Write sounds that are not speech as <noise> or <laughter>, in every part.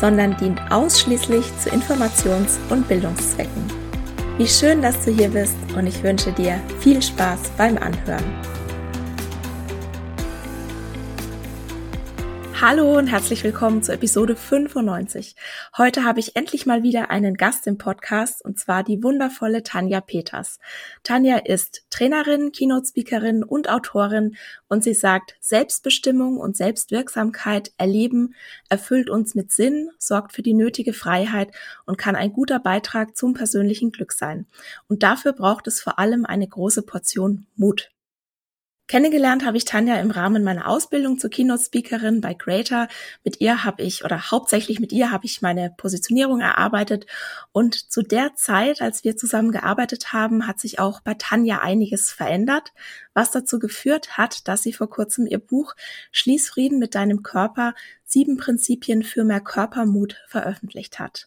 sondern dient ausschließlich zu Informations- und Bildungszwecken. Wie schön, dass du hier bist und ich wünsche dir viel Spaß beim Anhören. Hallo und herzlich willkommen zur Episode 95. Heute habe ich endlich mal wieder einen Gast im Podcast und zwar die wundervolle Tanja Peters. Tanja ist Trainerin, Keynote-Speakerin und Autorin und sie sagt, Selbstbestimmung und Selbstwirksamkeit erleben erfüllt uns mit Sinn, sorgt für die nötige Freiheit und kann ein guter Beitrag zum persönlichen Glück sein. Und dafür braucht es vor allem eine große Portion Mut. Kennengelernt habe ich Tanja im Rahmen meiner Ausbildung zur Keynote-Speakerin bei Greater. Mit ihr habe ich, oder hauptsächlich mit ihr habe ich meine Positionierung erarbeitet. Und zu der Zeit, als wir zusammen gearbeitet haben, hat sich auch bei Tanja einiges verändert, was dazu geführt hat, dass sie vor kurzem ihr Buch Schließfrieden mit deinem Körper, sieben Prinzipien für mehr Körpermut veröffentlicht hat.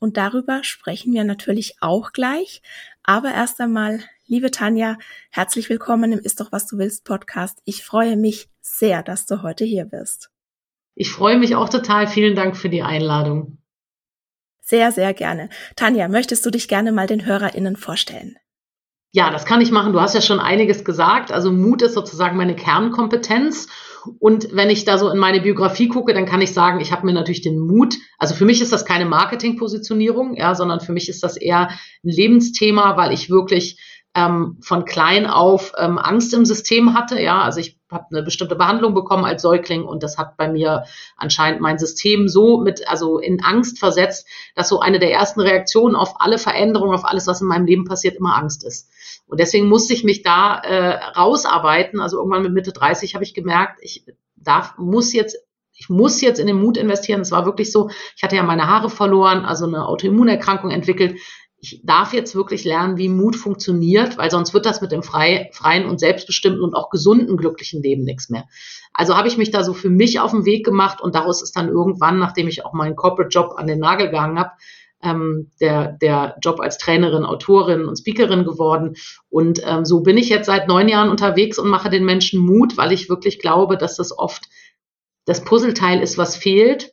Und darüber sprechen wir natürlich auch gleich. Aber erst einmal Liebe Tanja, herzlich willkommen im Ist doch was du willst Podcast. Ich freue mich sehr, dass du heute hier bist. Ich freue mich auch total. Vielen Dank für die Einladung. Sehr, sehr gerne. Tanja, möchtest du dich gerne mal den HörerInnen vorstellen? Ja, das kann ich machen. Du hast ja schon einiges gesagt. Also Mut ist sozusagen meine Kernkompetenz. Und wenn ich da so in meine Biografie gucke, dann kann ich sagen, ich habe mir natürlich den Mut. Also für mich ist das keine Marketingpositionierung, ja, sondern für mich ist das eher ein Lebensthema, weil ich wirklich ähm, von klein auf ähm, Angst im System hatte. Ja, also ich habe eine bestimmte Behandlung bekommen als Säugling und das hat bei mir anscheinend mein System so mit, also in Angst versetzt, dass so eine der ersten Reaktionen auf alle Veränderungen, auf alles, was in meinem Leben passiert, immer Angst ist. Und deswegen musste ich mich da äh, rausarbeiten. Also irgendwann mit Mitte 30 habe ich gemerkt, ich darf, muss jetzt ich muss jetzt in den Mut investieren. Es war wirklich so, ich hatte ja meine Haare verloren, also eine Autoimmunerkrankung entwickelt ich darf jetzt wirklich lernen, wie Mut funktioniert, weil sonst wird das mit dem frei, freien und selbstbestimmten und auch gesunden, glücklichen Leben nichts mehr. Also habe ich mich da so für mich auf den Weg gemacht und daraus ist dann irgendwann, nachdem ich auch meinen Corporate-Job an den Nagel gehangen habe, ähm, der, der Job als Trainerin, Autorin und Speakerin geworden. Und ähm, so bin ich jetzt seit neun Jahren unterwegs und mache den Menschen Mut, weil ich wirklich glaube, dass das oft das Puzzleteil ist, was fehlt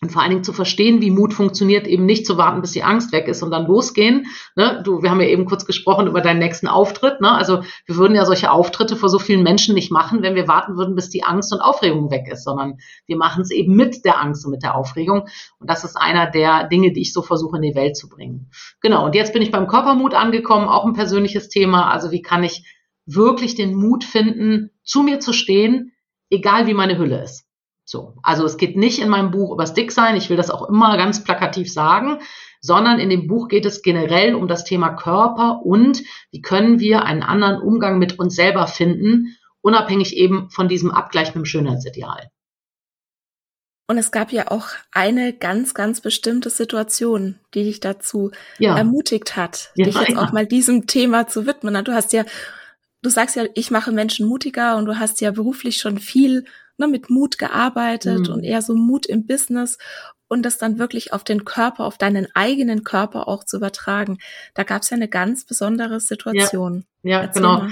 und vor allen Dingen zu verstehen, wie Mut funktioniert, eben nicht zu warten, bis die Angst weg ist und dann losgehen. Ne? Du, wir haben ja eben kurz gesprochen über deinen nächsten Auftritt. Ne? Also wir würden ja solche Auftritte vor so vielen Menschen nicht machen, wenn wir warten würden, bis die Angst und Aufregung weg ist, sondern wir machen es eben mit der Angst und mit der Aufregung. Und das ist einer der Dinge, die ich so versuche in die Welt zu bringen. Genau. Und jetzt bin ich beim Körpermut angekommen, auch ein persönliches Thema. Also wie kann ich wirklich den Mut finden, zu mir zu stehen, egal wie meine Hülle ist. So. Also es geht nicht in meinem Buch übers Dicksein, ich will das auch immer ganz plakativ sagen, sondern in dem Buch geht es generell um das Thema Körper und wie können wir einen anderen Umgang mit uns selber finden, unabhängig eben von diesem Abgleich mit dem Schönheitsideal. Und es gab ja auch eine ganz, ganz bestimmte Situation, die dich dazu ja. ermutigt hat, ja, dich jetzt ja. auch mal diesem Thema zu widmen. Du hast ja, du sagst ja, ich mache Menschen mutiger und du hast ja beruflich schon viel ne, mit Mut gearbeitet mhm. und eher so Mut im Business und das dann wirklich auf den Körper, auf deinen eigenen Körper auch zu übertragen. Da gab es ja eine ganz besondere Situation. Ja, ja genau. Mal.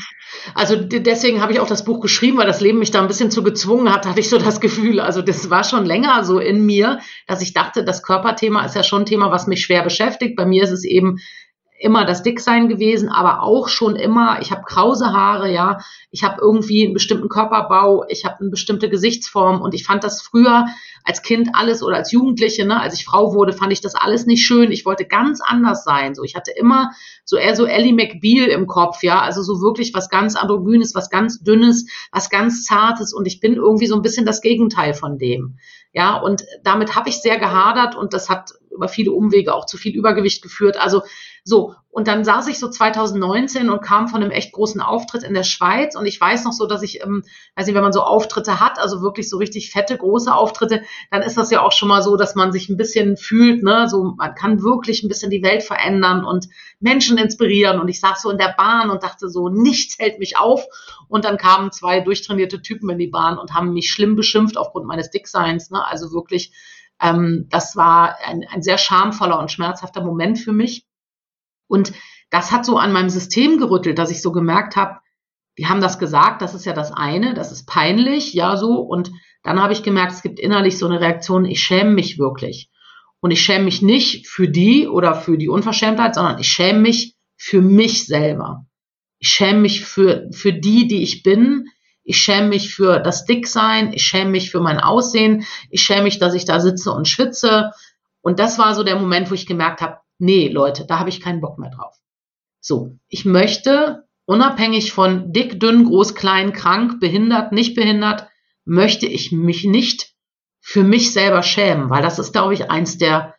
Also deswegen habe ich auch das Buch geschrieben, weil das Leben mich da ein bisschen zu gezwungen hat, hatte ich so das Gefühl. Also das war schon länger so in mir, dass ich dachte, das Körperthema ist ja schon ein Thema, was mich schwer beschäftigt. Bei mir ist es eben immer das Dicksein gewesen, aber auch schon immer, ich habe krause Haare, ja, ich habe irgendwie einen bestimmten Körperbau, ich habe eine bestimmte Gesichtsform und ich fand das früher als Kind alles oder als Jugendliche, ne, als ich Frau wurde, fand ich das alles nicht schön. Ich wollte ganz anders sein. So, ich hatte immer so eher so Ellie McBeal im Kopf, ja, also so wirklich was ganz androgynes, was ganz dünnes, was ganz zartes und ich bin irgendwie so ein bisschen das Gegenteil von dem. Ja, und damit habe ich sehr gehadert und das hat über viele Umwege auch zu viel Übergewicht geführt. Also so, und dann saß ich so 2019 und kam von einem echt großen Auftritt in der Schweiz. Und ich weiß noch so, dass ich, ähm, weiß nicht, wenn man so Auftritte hat, also wirklich so richtig fette, große Auftritte, dann ist das ja auch schon mal so, dass man sich ein bisschen fühlt, ne, so, man kann wirklich ein bisschen die Welt verändern und Menschen inspirieren. Und ich saß so in der Bahn und dachte so, nichts hält mich auf. Und dann kamen zwei durchtrainierte Typen in die Bahn und haben mich schlimm beschimpft aufgrund meines Dickseins, ne, also wirklich, ähm, das war ein, ein sehr schamvoller und schmerzhafter Moment für mich. Und das hat so an meinem System gerüttelt, dass ich so gemerkt habe, die haben das gesagt, das ist ja das eine, das ist peinlich, ja so. Und dann habe ich gemerkt, es gibt innerlich so eine Reaktion, ich schäme mich wirklich. Und ich schäme mich nicht für die oder für die Unverschämtheit, sondern ich schäme mich für mich selber. Ich schäme mich für, für die, die ich bin. Ich schäme mich für das Dicksein. Ich schäme mich für mein Aussehen. Ich schäme mich, dass ich da sitze und schwitze. Und das war so der Moment, wo ich gemerkt habe, nee, Leute, da habe ich keinen Bock mehr drauf. So, ich möchte unabhängig von dick, dünn, groß, klein, krank, behindert, nicht behindert, möchte ich mich nicht für mich selber schämen, weil das ist, glaube ich, eins der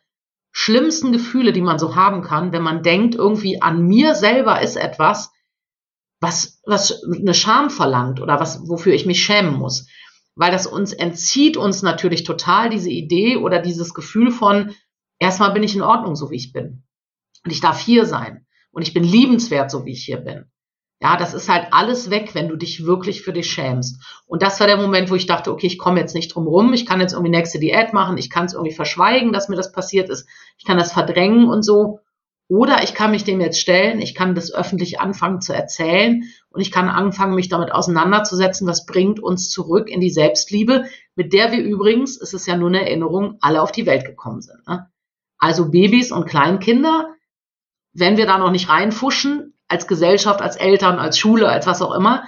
schlimmsten Gefühle, die man so haben kann, wenn man denkt, irgendwie an mir selber ist etwas, was, was eine Scham verlangt oder was, wofür ich mich schämen muss. Weil das uns entzieht uns natürlich total diese Idee oder dieses Gefühl von, erstmal bin ich in Ordnung, so wie ich bin. Und ich darf hier sein. Und ich bin liebenswert, so wie ich hier bin. Ja, das ist halt alles weg, wenn du dich wirklich für dich schämst. Und das war der Moment, wo ich dachte, okay, ich komme jetzt nicht drum rum, ich kann jetzt irgendwie nächste Diät machen, ich kann es irgendwie verschweigen, dass mir das passiert ist, ich kann das verdrängen und so. Oder ich kann mich dem jetzt stellen, ich kann das öffentlich anfangen zu erzählen und ich kann anfangen, mich damit auseinanderzusetzen, was bringt uns zurück in die Selbstliebe, mit der wir übrigens, es ist ja nur eine Erinnerung, alle auf die Welt gekommen sind. Ne? Also Babys und Kleinkinder, wenn wir da noch nicht reinfuschen, als Gesellschaft, als Eltern, als Schule, als was auch immer,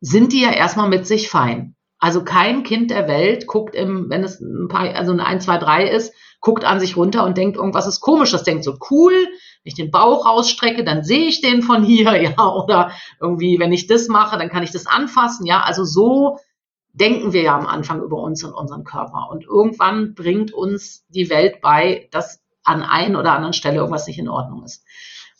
sind die ja erstmal mit sich fein. Also kein Kind der Welt guckt im, wenn es ein paar, also ein 1, 2, 3 ist, guckt an sich runter und denkt, irgendwas ist komisch. Das denkt so, cool, ich den Bauch rausstrecke, dann sehe ich den von hier, <laughs> ja, oder irgendwie, wenn ich das mache, dann kann ich das anfassen, ja. Also so denken wir ja am Anfang über uns und unseren Körper. Und irgendwann bringt uns die Welt bei, dass an ein oder anderen Stelle irgendwas nicht in Ordnung ist.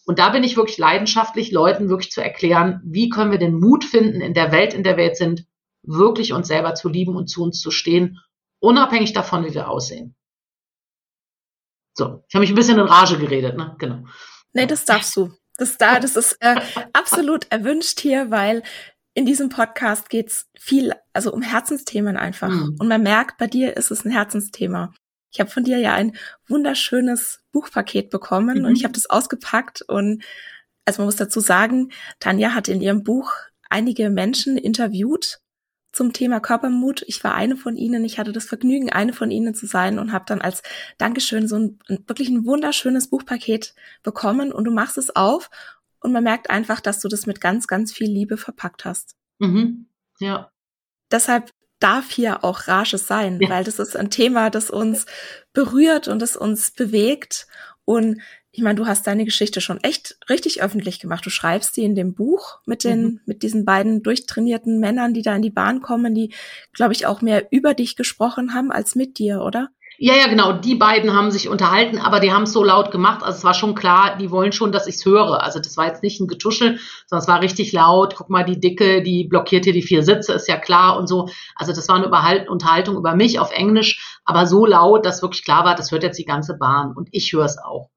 Und da bin ich wirklich leidenschaftlich, Leuten wirklich zu erklären, wie können wir den Mut finden, in der Welt, in der wir jetzt sind, wirklich uns selber zu lieben und zu uns zu stehen, unabhängig davon, wie wir aussehen. So, ich habe mich ein bisschen in Rage geredet, ne? Genau. Nee, das darfst du. Das, da, das ist äh, <laughs> absolut erwünscht hier, weil in diesem Podcast geht's viel, also um Herzensthemen einfach. Mhm. Und man merkt, bei dir ist es ein Herzensthema. Ich habe von dir ja ein wunderschönes Buchpaket bekommen mhm. und ich habe das ausgepackt und also man muss dazu sagen, Tanja hat in ihrem Buch einige Menschen interviewt zum Thema Körpermut. Ich war eine von ihnen. Ich hatte das Vergnügen, eine von ihnen zu sein und habe dann als Dankeschön so ein, wirklich ein wunderschönes Buchpaket bekommen und du machst es auf und man merkt einfach, dass du das mit ganz, ganz viel Liebe verpackt hast. Mhm. Ja. Deshalb darf hier auch Rage sein, ja. weil das ist ein Thema, das uns berührt und das uns bewegt. Und ich meine, du hast deine Geschichte schon echt richtig öffentlich gemacht. Du schreibst die in dem Buch mit den, mhm. mit diesen beiden durchtrainierten Männern, die da in die Bahn kommen, die, glaube ich, auch mehr über dich gesprochen haben als mit dir, oder? Ja, ja, genau. Die beiden haben sich unterhalten, aber die haben es so laut gemacht. Also es war schon klar, die wollen schon, dass ich es höre. Also das war jetzt nicht ein Getuschel, sondern es war richtig laut. Guck mal, die Dicke, die blockiert hier die vier Sitze, ist ja klar und so. Also das war eine Unterhaltung über mich auf Englisch, aber so laut, dass wirklich klar war, das hört jetzt die ganze Bahn und ich höre es auch.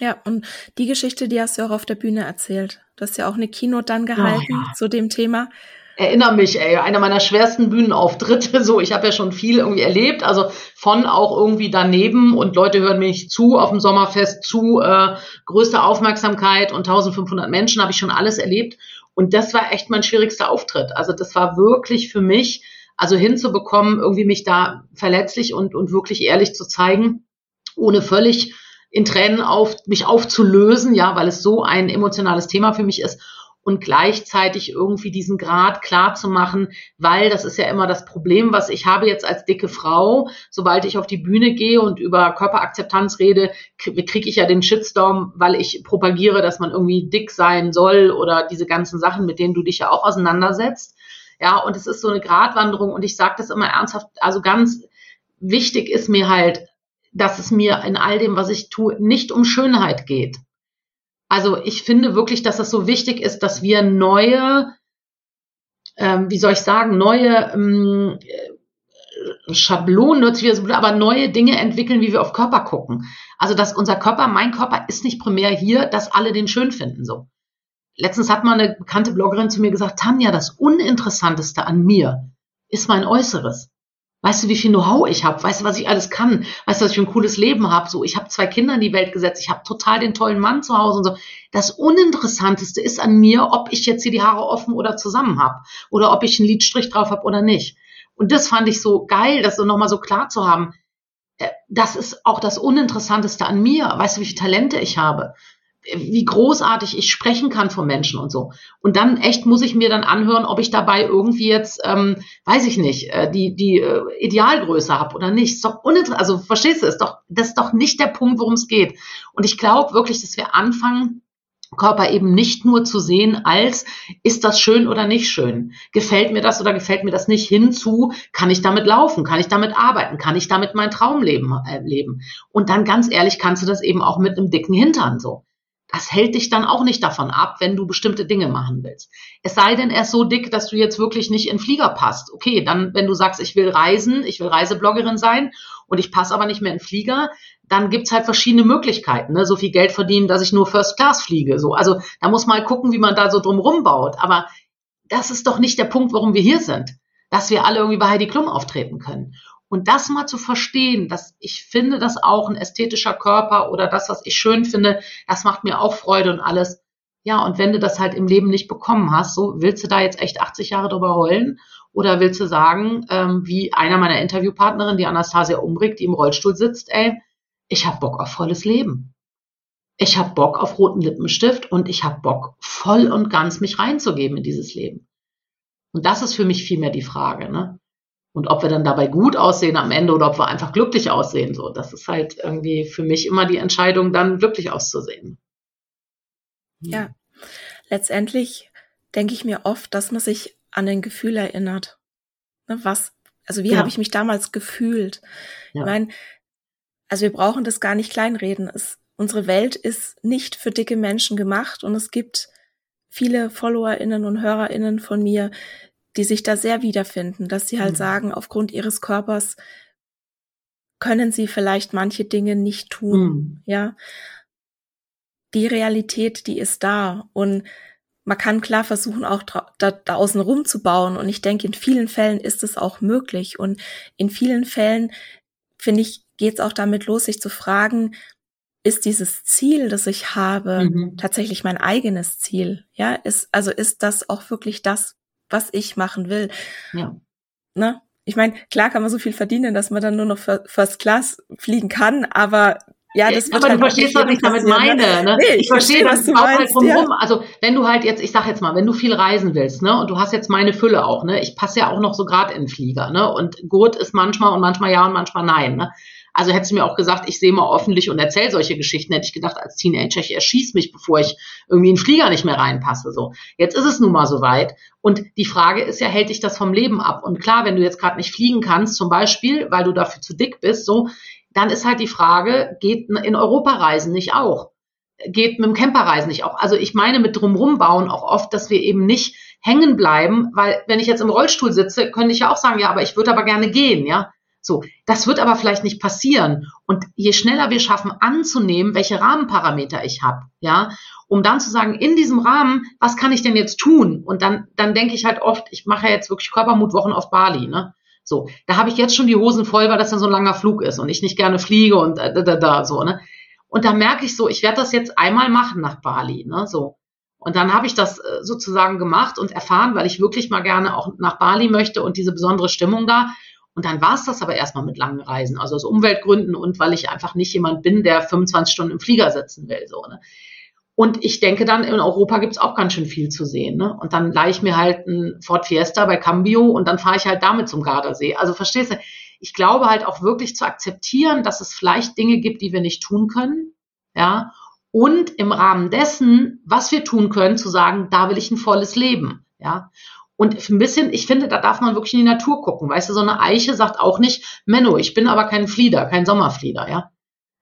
Ja, und die Geschichte, die hast du auch auf der Bühne erzählt. Du hast ja auch eine Keynote dann gehalten oh, ja. zu dem Thema erinnere mich, ey, einer meiner schwersten Bühnenauftritte. <laughs> So, ich habe ja schon viel irgendwie erlebt, also von auch irgendwie daneben und Leute hören mir nicht zu auf dem Sommerfest zu, äh, größte Aufmerksamkeit und 1500 Menschen habe ich schon alles erlebt. Und das war echt mein schwierigster Auftritt. Also das war wirklich für mich, also hinzubekommen, irgendwie mich da verletzlich und, und wirklich ehrlich zu zeigen, ohne völlig in Tränen auf, mich aufzulösen, ja, weil es so ein emotionales Thema für mich ist und gleichzeitig irgendwie diesen Grad klar zu machen, weil das ist ja immer das Problem, was ich habe jetzt als dicke Frau, sobald ich auf die Bühne gehe und über Körperakzeptanz rede, kriege ich ja den Shitstorm, weil ich propagiere, dass man irgendwie dick sein soll oder diese ganzen Sachen, mit denen du dich ja auch auseinandersetzt. Ja, und es ist so eine Gratwanderung und ich sage das immer ernsthaft, also ganz wichtig ist mir halt, dass es mir in all dem, was ich tue, nicht um Schönheit geht. Also ich finde wirklich, dass es so wichtig ist, dass wir neue, ähm, wie soll ich sagen, neue ähm, Schablonen, aber neue Dinge entwickeln, wie wir auf Körper gucken. Also dass unser Körper, mein Körper ist nicht primär hier, dass alle den schön finden so. Letztens hat mal eine bekannte Bloggerin zu mir gesagt, Tanja, das Uninteressanteste an mir ist mein Äußeres. Weißt du, wie viel Know-how ich habe? Weißt du, was ich alles kann? Weißt du, was ich für ein cooles Leben habe? So, ich habe zwei Kinder in die Welt gesetzt. Ich habe total den tollen Mann zu Hause und so. Das Uninteressanteste ist an mir, ob ich jetzt hier die Haare offen oder zusammen habe oder ob ich einen Lidstrich drauf habe oder nicht. Und das fand ich so geil, das so nochmal so klar zu haben. Äh, das ist auch das Uninteressanteste an mir. Weißt du, wie viele Talente ich habe? Wie großartig ich sprechen kann von Menschen und so. Und dann echt muss ich mir dann anhören, ob ich dabei irgendwie jetzt, ähm, weiß ich nicht, äh, die, die äh, Idealgröße habe oder nicht. Ist doch uninteressant. Also verstehst du, ist doch, das ist doch nicht der Punkt, worum es geht. Und ich glaube wirklich, dass wir anfangen, Körper eben nicht nur zu sehen als, ist das schön oder nicht schön? Gefällt mir das oder gefällt mir das nicht? Hinzu, kann ich damit laufen? Kann ich damit arbeiten? Kann ich damit mein Traumleben äh, leben? Und dann ganz ehrlich kannst du das eben auch mit einem dicken Hintern so das hält dich dann auch nicht davon ab, wenn du bestimmte Dinge machen willst. Es sei denn, er ist so dick, dass du jetzt wirklich nicht in Flieger passt. Okay, dann, wenn du sagst, ich will reisen, ich will Reisebloggerin sein und ich passe aber nicht mehr in Flieger, dann gibt's halt verschiedene Möglichkeiten. Ne? So viel Geld verdienen, dass ich nur First Class fliege. So, also da muss man gucken, wie man da so drum rumbaut. Aber das ist doch nicht der Punkt, warum wir hier sind. Dass wir alle irgendwie bei Heidi Klum auftreten können. Und das mal zu verstehen, dass ich finde, dass auch ein ästhetischer Körper oder das, was ich schön finde, das macht mir auch Freude und alles. Ja, und wenn du das halt im Leben nicht bekommen hast, so willst du da jetzt echt 80 Jahre drüber heulen? Oder willst du sagen, ähm, wie einer meiner Interviewpartnerinnen, die Anastasia Umbrick, die im Rollstuhl sitzt, ey, ich hab Bock auf volles Leben. Ich hab Bock auf roten Lippenstift und ich hab Bock, voll und ganz mich reinzugeben in dieses Leben. Und das ist für mich vielmehr die Frage, ne? Und ob wir dann dabei gut aussehen am Ende oder ob wir einfach glücklich aussehen, so, das ist halt irgendwie für mich immer die Entscheidung, dann glücklich auszusehen. Ja, letztendlich denke ich mir oft, dass man sich an ein Gefühl erinnert. Ne, was, also wie ja. habe ich mich damals gefühlt? Ja. Ich meine, also wir brauchen das gar nicht kleinreden. Es, unsere Welt ist nicht für dicke Menschen gemacht und es gibt viele FollowerInnen und HörerInnen von mir, die sich da sehr wiederfinden, dass sie halt mhm. sagen, aufgrund ihres Körpers können sie vielleicht manche Dinge nicht tun, mhm. ja. Die Realität, die ist da und man kann klar versuchen, auch da, da außen rum zu bauen. Und ich denke, in vielen Fällen ist es auch möglich. Und in vielen Fällen, finde ich, geht es auch damit los, sich zu fragen, ist dieses Ziel, das ich habe, mhm. tatsächlich mein eigenes Ziel? Ja, ist, also ist das auch wirklich das, was ich machen will. Ja. Ne? Ich meine, klar kann man so viel verdienen, dass man dann nur noch First Class fliegen kann, aber ja, das wird aber halt du verstehst, was ich damit ne? meine. Ne? Nee, ich, ich verstehe, das du auch halt drumherum. Ja. Also wenn du halt jetzt, ich sag jetzt mal, wenn du viel reisen willst, ne, und du hast jetzt meine Fülle auch, ne, ich passe ja auch noch so gerade in den Flieger, ne, und Gurt ist manchmal und manchmal ja und manchmal nein, ne. Also hättest du mir auch gesagt, ich sehe mal öffentlich und erzähle solche Geschichten, hätte ich gedacht, als Teenager, ich erschieß mich, bevor ich irgendwie in den Flieger nicht mehr reinpasse. So, jetzt ist es nun mal soweit. Und die Frage ist ja, hält dich das vom Leben ab? Und klar, wenn du jetzt gerade nicht fliegen kannst, zum Beispiel, weil du dafür zu dick bist, so, dann ist halt die Frage, geht in Europa reisen nicht auch? Geht mit dem Camperreisen nicht auch? Also ich meine mit drumrum bauen auch oft, dass wir eben nicht hängen bleiben, weil wenn ich jetzt im Rollstuhl sitze, könnte ich ja auch sagen, ja, aber ich würde aber gerne gehen, ja. So, das wird aber vielleicht nicht passieren. Und je schneller wir schaffen anzunehmen, welche Rahmenparameter ich habe, ja, um dann zu sagen, in diesem Rahmen, was kann ich denn jetzt tun? Und dann, dann denke ich halt oft, ich mache ja jetzt wirklich Körpermutwochen auf Bali, ne? So, da habe ich jetzt schon die Hosen voll, weil das dann so ein langer Flug ist und ich nicht gerne fliege und da, da, da, so, ne? Und da merke ich so, ich werde das jetzt einmal machen nach Bali, ne? So. Und dann habe ich das äh, sozusagen gemacht und erfahren, weil ich wirklich mal gerne auch nach Bali möchte und diese besondere Stimmung da. Und dann war es das aber erstmal mit langen Reisen, also aus Umweltgründen und weil ich einfach nicht jemand bin, der 25 Stunden im Flieger sitzen will. So, ne? Und ich denke dann, in Europa gibt's auch ganz schön viel zu sehen. Ne? Und dann leihe ich mir halt ein Ford Fiesta bei Cambio und dann fahre ich halt damit zum Gardasee. Also verstehst du, ich glaube halt auch wirklich zu akzeptieren, dass es vielleicht Dinge gibt, die wir nicht tun können. Ja. Und im Rahmen dessen, was wir tun können, zu sagen, da will ich ein volles Leben. Ja. Und ein bisschen, ich finde, da darf man wirklich in die Natur gucken. Weißt du, so eine Eiche sagt auch nicht, Menno, ich bin aber kein Flieder, kein Sommerflieder, ja.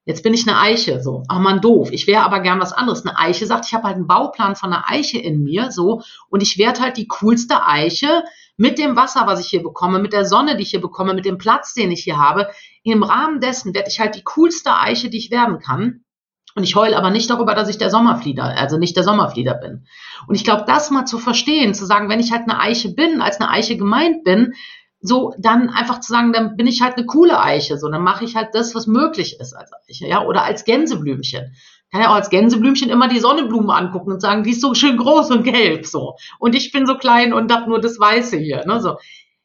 Jetzt bin ich eine Eiche, so. Ach man, doof. Ich wäre aber gern was anderes. Eine Eiche sagt, ich habe halt einen Bauplan von einer Eiche in mir, so. Und ich werde halt die coolste Eiche mit dem Wasser, was ich hier bekomme, mit der Sonne, die ich hier bekomme, mit dem Platz, den ich hier habe. Im Rahmen dessen werde ich halt die coolste Eiche, die ich werden kann. Und ich heule aber nicht darüber, dass ich der Sommerflieder, also nicht der Sommerflieder bin. Und ich glaube, das mal zu verstehen, zu sagen, wenn ich halt eine Eiche bin, als eine Eiche gemeint bin, so dann einfach zu sagen, dann bin ich halt eine coole Eiche, so dann mache ich halt das, was möglich ist als Eiche, ja, oder als Gänseblümchen. Kann ja auch als Gänseblümchen immer die Sonnenblumen angucken und sagen, die ist so schön groß und gelb, so. Und ich bin so klein und hab nur das Weiße hier, ne, so.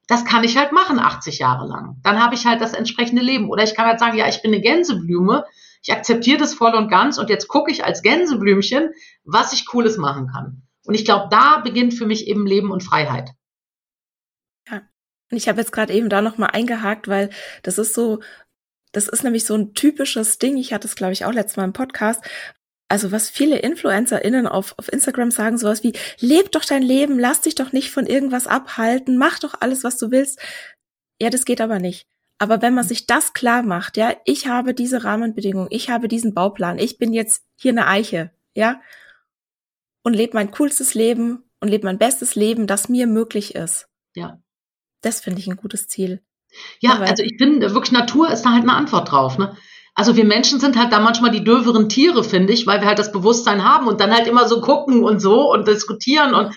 Das kann ich halt machen 80 Jahre lang. Dann habe ich halt das entsprechende Leben. Oder ich kann halt sagen, ja, ich bin eine Gänseblume, ich akzeptiere das voll und ganz und jetzt gucke ich als Gänseblümchen, was ich Cooles machen kann. Und ich glaube, da beginnt für mich eben Leben und Freiheit. Und ich habe jetzt gerade eben da nochmal eingehakt, weil das ist so, das ist nämlich so ein typisches Ding. Ich hatte es, glaube ich, auch letztes Mal im Podcast. Also was viele InfluencerInnen auf, auf Instagram sagen, sowas wie, leb doch dein Leben, lass dich doch nicht von irgendwas abhalten, mach doch alles, was du willst. Ja, das geht aber nicht. Aber wenn man sich das klar macht, ja, ich habe diese Rahmenbedingungen, ich habe diesen Bauplan, ich bin jetzt hier eine Eiche, ja, und lebe mein coolstes Leben und lebe mein bestes Leben, das mir möglich ist. Ja. Das finde ich ein gutes Ziel. Ja, Aber also ich finde wirklich Natur ist da halt eine Antwort drauf, ne? Also wir Menschen sind halt da manchmal die döveren Tiere, finde ich, weil wir halt das Bewusstsein haben und dann halt immer so gucken und so und diskutieren und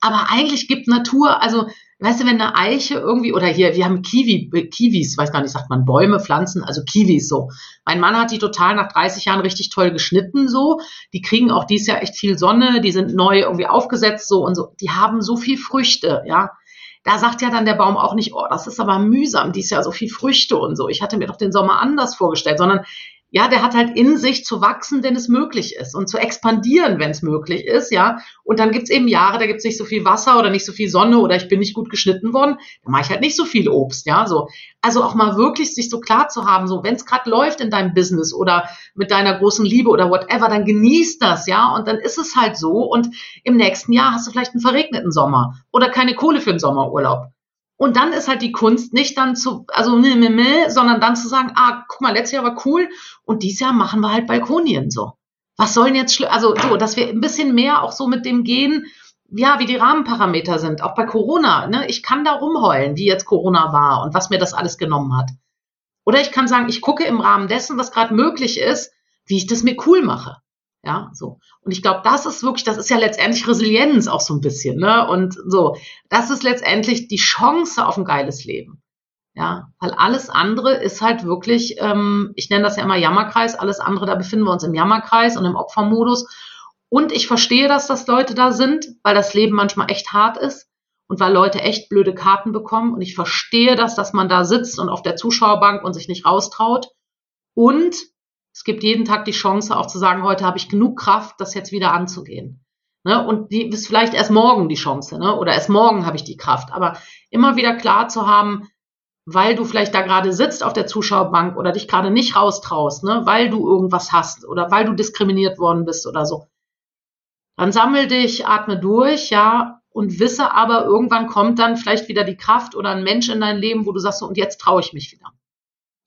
aber eigentlich gibt Natur, also weißt du, wenn eine Eiche irgendwie oder hier, wir haben Kiwi, Kiwis, weiß gar nicht, sagt man Bäume, Pflanzen, also Kiwis so. Mein Mann hat die total nach 30 Jahren richtig toll geschnitten so. Die kriegen auch dieses Jahr echt viel Sonne, die sind neu irgendwie aufgesetzt so und so. Die haben so viel Früchte, ja. Da sagt ja dann der Baum auch nicht, oh, das ist aber mühsam, dies Jahr so viel Früchte und so. Ich hatte mir doch den Sommer anders vorgestellt, sondern ja, der hat halt in sich zu wachsen, wenn es möglich ist und zu expandieren, wenn es möglich ist, ja. Und dann gibt's eben Jahre, da gibt's nicht so viel Wasser oder nicht so viel Sonne oder ich bin nicht gut geschnitten worden, da mache ich halt nicht so viel Obst, ja. So, also auch mal wirklich sich so klar zu haben, so wenn es gerade läuft in deinem Business oder mit deiner großen Liebe oder whatever, dann genieß das, ja. Und dann ist es halt so. Und im nächsten Jahr hast du vielleicht einen verregneten Sommer oder keine Kohle für den Sommerurlaub. Und dann ist halt die Kunst nicht dann zu, also ne, ne, ne, sondern dann zu sagen, ah, guck mal, letztes Jahr war cool und dieses Jahr machen wir halt Balkonien so. Was sollen jetzt, also so, dass wir ein bisschen mehr auch so mit dem gehen, ja, wie die Rahmenparameter sind, auch bei Corona. Ne? Ich kann da rumheulen, wie jetzt Corona war und was mir das alles genommen hat. Oder ich kann sagen, ich gucke im Rahmen dessen, was gerade möglich ist, wie ich das mir cool mache. Ja, so. Und ich glaube, das ist wirklich, das ist ja letztendlich Resilienz auch so ein bisschen, ne? Und so, das ist letztendlich die Chance auf ein geiles Leben. Ja, weil alles andere ist halt wirklich, ähm, ich nenne das ja immer Jammerkreis, alles andere, da befinden wir uns im Jammerkreis und im Opfermodus. Und ich verstehe, dass das Leute da sind, weil das Leben manchmal echt hart ist und weil Leute echt blöde Karten bekommen. Und ich verstehe das, dass man da sitzt und auf der Zuschauerbank und sich nicht raustraut. Und es gibt jeden Tag die Chance auch zu sagen, heute habe ich genug Kraft, das jetzt wieder anzugehen. Ne? Und die ist vielleicht erst morgen die Chance, ne? oder erst morgen habe ich die Kraft. Aber immer wieder klar zu haben, weil du vielleicht da gerade sitzt auf der Zuschauerbank oder dich gerade nicht raustraust, ne? weil du irgendwas hast oder weil du diskriminiert worden bist oder so. Dann sammel dich, atme durch, ja, und wisse aber, irgendwann kommt dann vielleicht wieder die Kraft oder ein Mensch in dein Leben, wo du sagst, so, und jetzt traue ich mich wieder.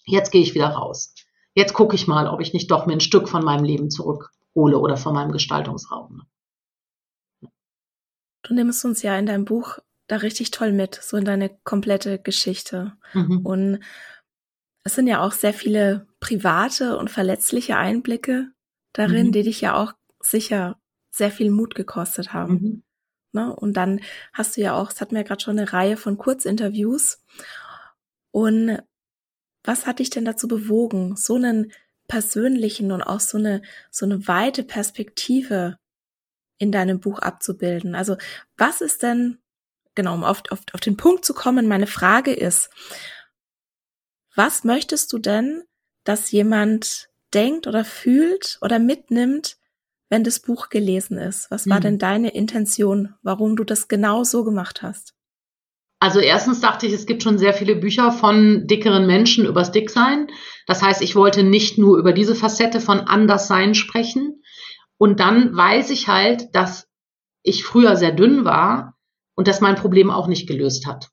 Jetzt gehe ich wieder raus jetzt gucke ich mal, ob ich nicht doch mir ein Stück von meinem Leben zurückhole oder von meinem Gestaltungsraum. Du nimmst uns ja in deinem Buch da richtig toll mit, so in deine komplette Geschichte. Mhm. Und es sind ja auch sehr viele private und verletzliche Einblicke darin, mhm. die dich ja auch sicher sehr viel Mut gekostet haben. Mhm. Ne? Und dann hast du ja auch, es hatten wir ja gerade schon eine Reihe von Kurzinterviews. Und was hat dich denn dazu bewogen, so einen persönlichen und auch so eine, so eine weite Perspektive in deinem Buch abzubilden? Also was ist denn, genau, um auf, auf, auf den Punkt zu kommen, meine Frage ist, Was möchtest du denn, dass jemand denkt oder fühlt oder mitnimmt, wenn das Buch gelesen ist? Was war mhm. denn deine Intention, warum du das genau so gemacht hast? Also erstens dachte ich, es gibt schon sehr viele Bücher von dickeren Menschen übers Dicksein. Das heißt, ich wollte nicht nur über diese Facette von Anderssein sprechen. Und dann weiß ich halt, dass ich früher sehr dünn war und das mein Problem auch nicht gelöst hat.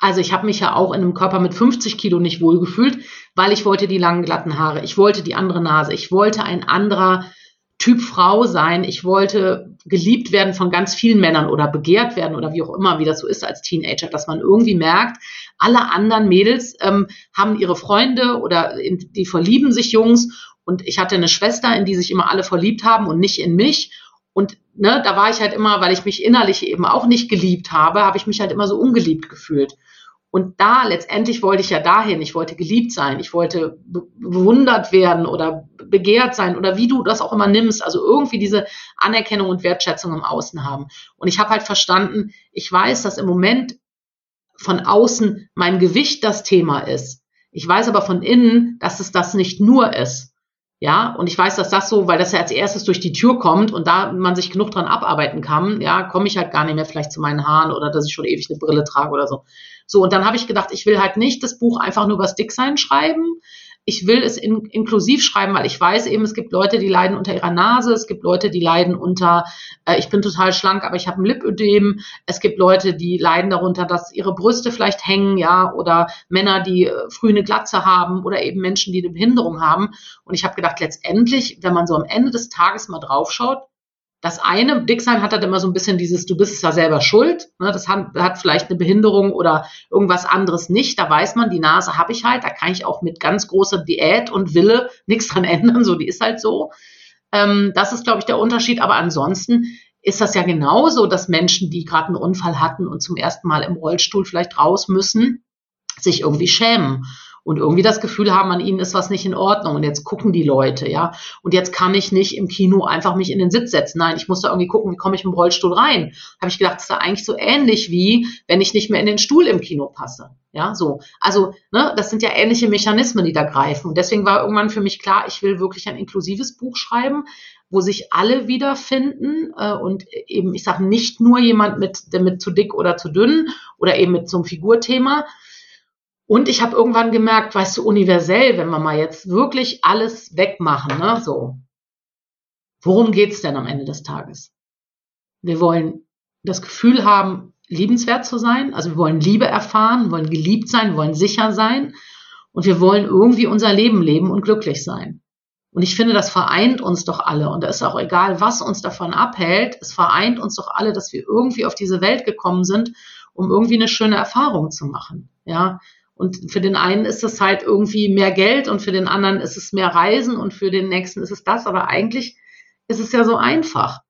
Also ich habe mich ja auch in einem Körper mit 50 Kilo nicht wohlgefühlt, weil ich wollte die langen glatten Haare, ich wollte die andere Nase, ich wollte ein anderer Typ Frau sein, ich wollte geliebt werden von ganz vielen Männern oder begehrt werden oder wie auch immer, wie das so ist als Teenager, dass man irgendwie merkt, alle anderen Mädels ähm, haben ihre Freunde oder in, die verlieben sich Jungs und ich hatte eine Schwester, in die sich immer alle verliebt haben und nicht in mich. Und ne, da war ich halt immer, weil ich mich innerlich eben auch nicht geliebt habe, habe ich mich halt immer so ungeliebt gefühlt. Und da letztendlich wollte ich ja dahin, ich wollte geliebt sein, ich wollte bewundert werden oder begehrt sein oder wie du das auch immer nimmst, also irgendwie diese Anerkennung und Wertschätzung im Außen haben. Und ich habe halt verstanden, ich weiß, dass im Moment von außen mein Gewicht das Thema ist. Ich weiß aber von innen, dass es das nicht nur ist. Ja, und ich weiß, dass das so, weil das ja als erstes durch die Tür kommt und da man sich genug dran abarbeiten kann, ja, komme ich halt gar nicht mehr vielleicht zu meinen Haaren oder dass ich schon ewig eine Brille trage oder so. So, und dann habe ich gedacht, ich will halt nicht das Buch einfach nur über das Dicksein schreiben, ich will es in, inklusiv schreiben, weil ich weiß eben, es gibt Leute, die leiden unter ihrer Nase, es gibt Leute, die leiden unter, äh, ich bin total schlank, aber ich habe ein Lipödem, es gibt Leute, die leiden darunter, dass ihre Brüste vielleicht hängen, ja, oder Männer, die äh, früh eine Glatze haben oder eben Menschen, die eine Behinderung haben. Und ich habe gedacht, letztendlich, wenn man so am Ende des Tages mal draufschaut, das eine, Dicksein hat halt immer so ein bisschen dieses, du bist ja selber schuld. Ne? Das hat, hat vielleicht eine Behinderung oder irgendwas anderes nicht. Da weiß man, die Nase habe ich halt. Da kann ich auch mit ganz großer Diät und Wille nichts dran <laughs> ändern. So, die ist halt so. Ähm, das ist, glaube ich, der Unterschied. Aber ansonsten ist das ja genauso, dass Menschen, die gerade einen Unfall hatten und zum ersten Mal im Rollstuhl vielleicht raus müssen, sich irgendwie schämen und irgendwie das Gefühl haben, an ihnen ist was nicht in Ordnung und jetzt gucken die Leute, ja. Und jetzt kann ich nicht im Kino einfach mich in den Sitz setzen. Nein, ich muss da irgendwie gucken, wie komme ich mit dem Rollstuhl rein. Habe ich gedacht, ist da eigentlich so ähnlich wie, wenn ich nicht mehr in den Stuhl im Kino passe. Ja, so. Also, ne, das sind ja ähnliche Mechanismen, die da greifen. Und deswegen war irgendwann für mich klar, ich will wirklich ein inklusives Buch schreiben, wo sich alle wiederfinden äh, und eben, ich sage nicht nur jemand mit, mit zu dick oder zu dünn oder eben mit so einem Figurthema, und ich habe irgendwann gemerkt, weißt du, universell, wenn wir mal jetzt wirklich alles wegmachen, ne, so, worum geht's denn am Ende des Tages? Wir wollen das Gefühl haben, liebenswert zu sein, also wir wollen Liebe erfahren, wollen geliebt sein, wollen sicher sein und wir wollen irgendwie unser Leben leben und glücklich sein. Und ich finde, das vereint uns doch alle. Und da ist auch egal, was uns davon abhält. Es vereint uns doch alle, dass wir irgendwie auf diese Welt gekommen sind, um irgendwie eine schöne Erfahrung zu machen. Ja, und für den einen ist es halt irgendwie mehr Geld und für den anderen ist es mehr Reisen und für den nächsten ist es das. Aber eigentlich ist es ja so einfach.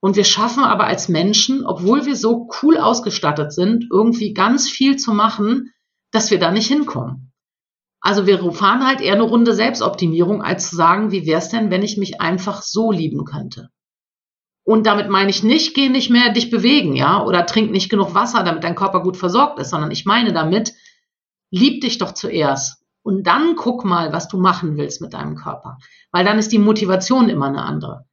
Und wir schaffen aber als Menschen, obwohl wir so cool ausgestattet sind, irgendwie ganz viel zu machen, dass wir da nicht hinkommen. Also wir fahren halt eher eine Runde Selbstoptimierung, als zu sagen, wie wäre es denn, wenn ich mich einfach so lieben könnte. Und damit meine ich nicht, geh nicht mehr dich bewegen, ja, oder trink nicht genug Wasser, damit dein Körper gut versorgt ist, sondern ich meine damit, lieb dich doch zuerst und dann guck mal, was du machen willst mit deinem Körper, weil dann ist die Motivation immer eine andere.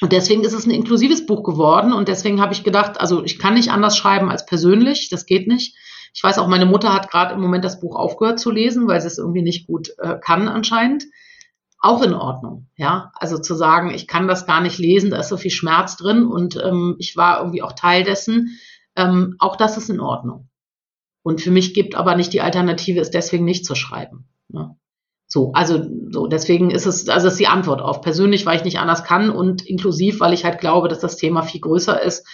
Und deswegen ist es ein inklusives Buch geworden und deswegen habe ich gedacht, also ich kann nicht anders schreiben als persönlich, das geht nicht. Ich weiß auch, meine Mutter hat gerade im Moment das Buch aufgehört zu lesen, weil sie es irgendwie nicht gut äh, kann anscheinend. Auch in Ordnung, ja. Also zu sagen, ich kann das gar nicht lesen, da ist so viel Schmerz drin und ähm, ich war irgendwie auch Teil dessen. Ähm, auch das ist in Ordnung. Und für mich gibt aber nicht die Alternative, es deswegen nicht zu schreiben. Ne? So, also so, deswegen ist es, also ist die Antwort auf persönlich, weil ich nicht anders kann und inklusiv, weil ich halt glaube, dass das Thema viel größer ist.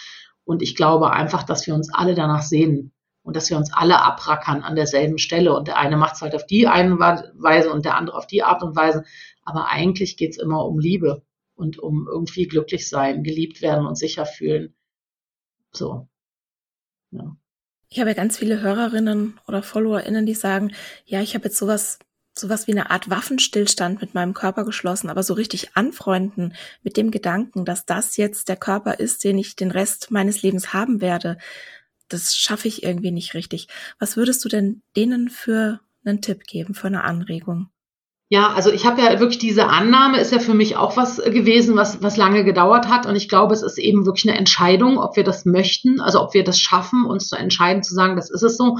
Und ich glaube einfach, dass wir uns alle danach sehen und dass wir uns alle abrackern an derselben Stelle. Und der eine macht es halt auf die eine Weise und der andere auf die Art und Weise. Aber eigentlich geht es immer um Liebe und um irgendwie glücklich sein, geliebt werden und sicher fühlen. So. Ja. Ich habe ja ganz viele Hörerinnen oder FollowerInnen, die sagen, ja, ich habe jetzt sowas, sowas wie eine Art Waffenstillstand mit meinem Körper geschlossen, aber so richtig anfreunden mit dem Gedanken, dass das jetzt der Körper ist, den ich den Rest meines Lebens haben werde. das schaffe ich irgendwie nicht richtig. Was würdest du denn denen für einen Tipp geben, für eine Anregung? Ja, also ich habe ja wirklich diese Annahme, ist ja für mich auch was gewesen, was, was lange gedauert hat. Und ich glaube, es ist eben wirklich eine Entscheidung, ob wir das möchten, also ob wir das schaffen, uns zu entscheiden, zu sagen, das ist es so.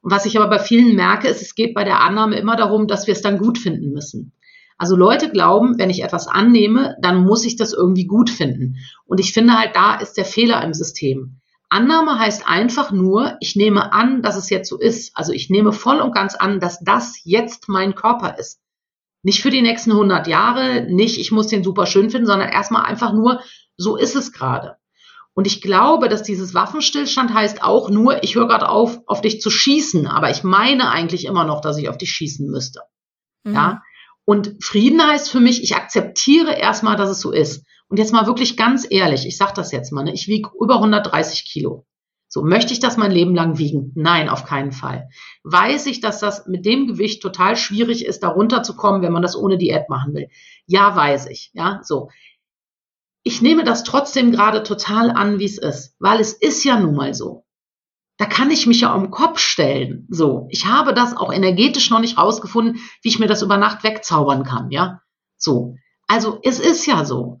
Und was ich aber bei vielen merke, ist, es geht bei der Annahme immer darum, dass wir es dann gut finden müssen. Also Leute glauben, wenn ich etwas annehme, dann muss ich das irgendwie gut finden. Und ich finde halt, da ist der Fehler im System. Annahme heißt einfach nur, ich nehme an, dass es jetzt so ist. Also ich nehme voll und ganz an, dass das jetzt mein Körper ist. Nicht für die nächsten 100 Jahre, nicht ich muss den super schön finden, sondern erstmal einfach nur, so ist es gerade. Und ich glaube, dass dieses Waffenstillstand heißt auch nur, ich höre gerade auf, auf dich zu schießen, aber ich meine eigentlich immer noch, dass ich auf dich schießen müsste. Mhm. Ja. Und Frieden heißt für mich, ich akzeptiere erstmal, dass es so ist. Und jetzt mal wirklich ganz ehrlich, ich sage das jetzt mal, ne, ich wiege über 130 Kilo. So, möchte ich das mein Leben lang wiegen? Nein, auf keinen Fall. Weiß ich, dass das mit dem Gewicht total schwierig ist, da runterzukommen, wenn man das ohne Diät machen will? Ja, weiß ich. Ja, so. Ich nehme das trotzdem gerade total an, wie es ist, weil es ist ja nun mal so. Da kann ich mich ja um den Kopf stellen. So. Ich habe das auch energetisch noch nicht rausgefunden, wie ich mir das über Nacht wegzaubern kann. Ja, so. Also, es ist ja so.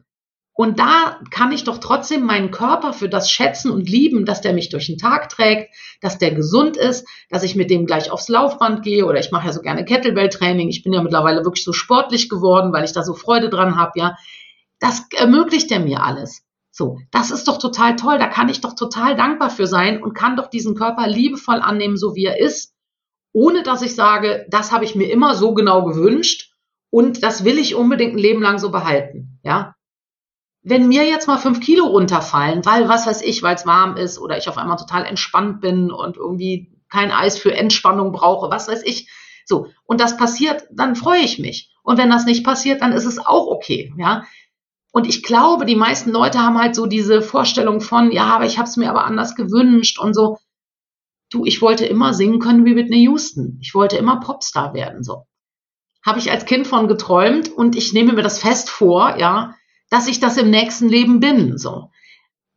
Und da kann ich doch trotzdem meinen Körper für das schätzen und lieben, dass der mich durch den Tag trägt, dass der gesund ist, dass ich mit dem gleich aufs Laufband gehe oder ich mache ja so gerne Kettlebell-Training. Ich bin ja mittlerweile wirklich so sportlich geworden, weil ich da so Freude dran habe, ja. Das ermöglicht er mir alles. So, das ist doch total toll. Da kann ich doch total dankbar für sein und kann doch diesen Körper liebevoll annehmen, so wie er ist, ohne dass ich sage, das habe ich mir immer so genau gewünscht und das will ich unbedingt ein Leben lang so behalten. Ja, wenn mir jetzt mal fünf Kilo runterfallen, weil was weiß ich, weil es warm ist oder ich auf einmal total entspannt bin und irgendwie kein Eis für Entspannung brauche, was weiß ich. So. Und das passiert, dann freue ich mich. Und wenn das nicht passiert, dann ist es auch okay, ja. Und ich glaube, die meisten Leute haben halt so diese Vorstellung von, ja, aber ich habe es mir aber anders gewünscht und so. Du, ich wollte immer singen können wie Whitney Houston. Ich wollte immer Popstar werden, so. Habe ich als Kind von geträumt und ich nehme mir das fest vor, ja, dass ich das im nächsten Leben bin, so.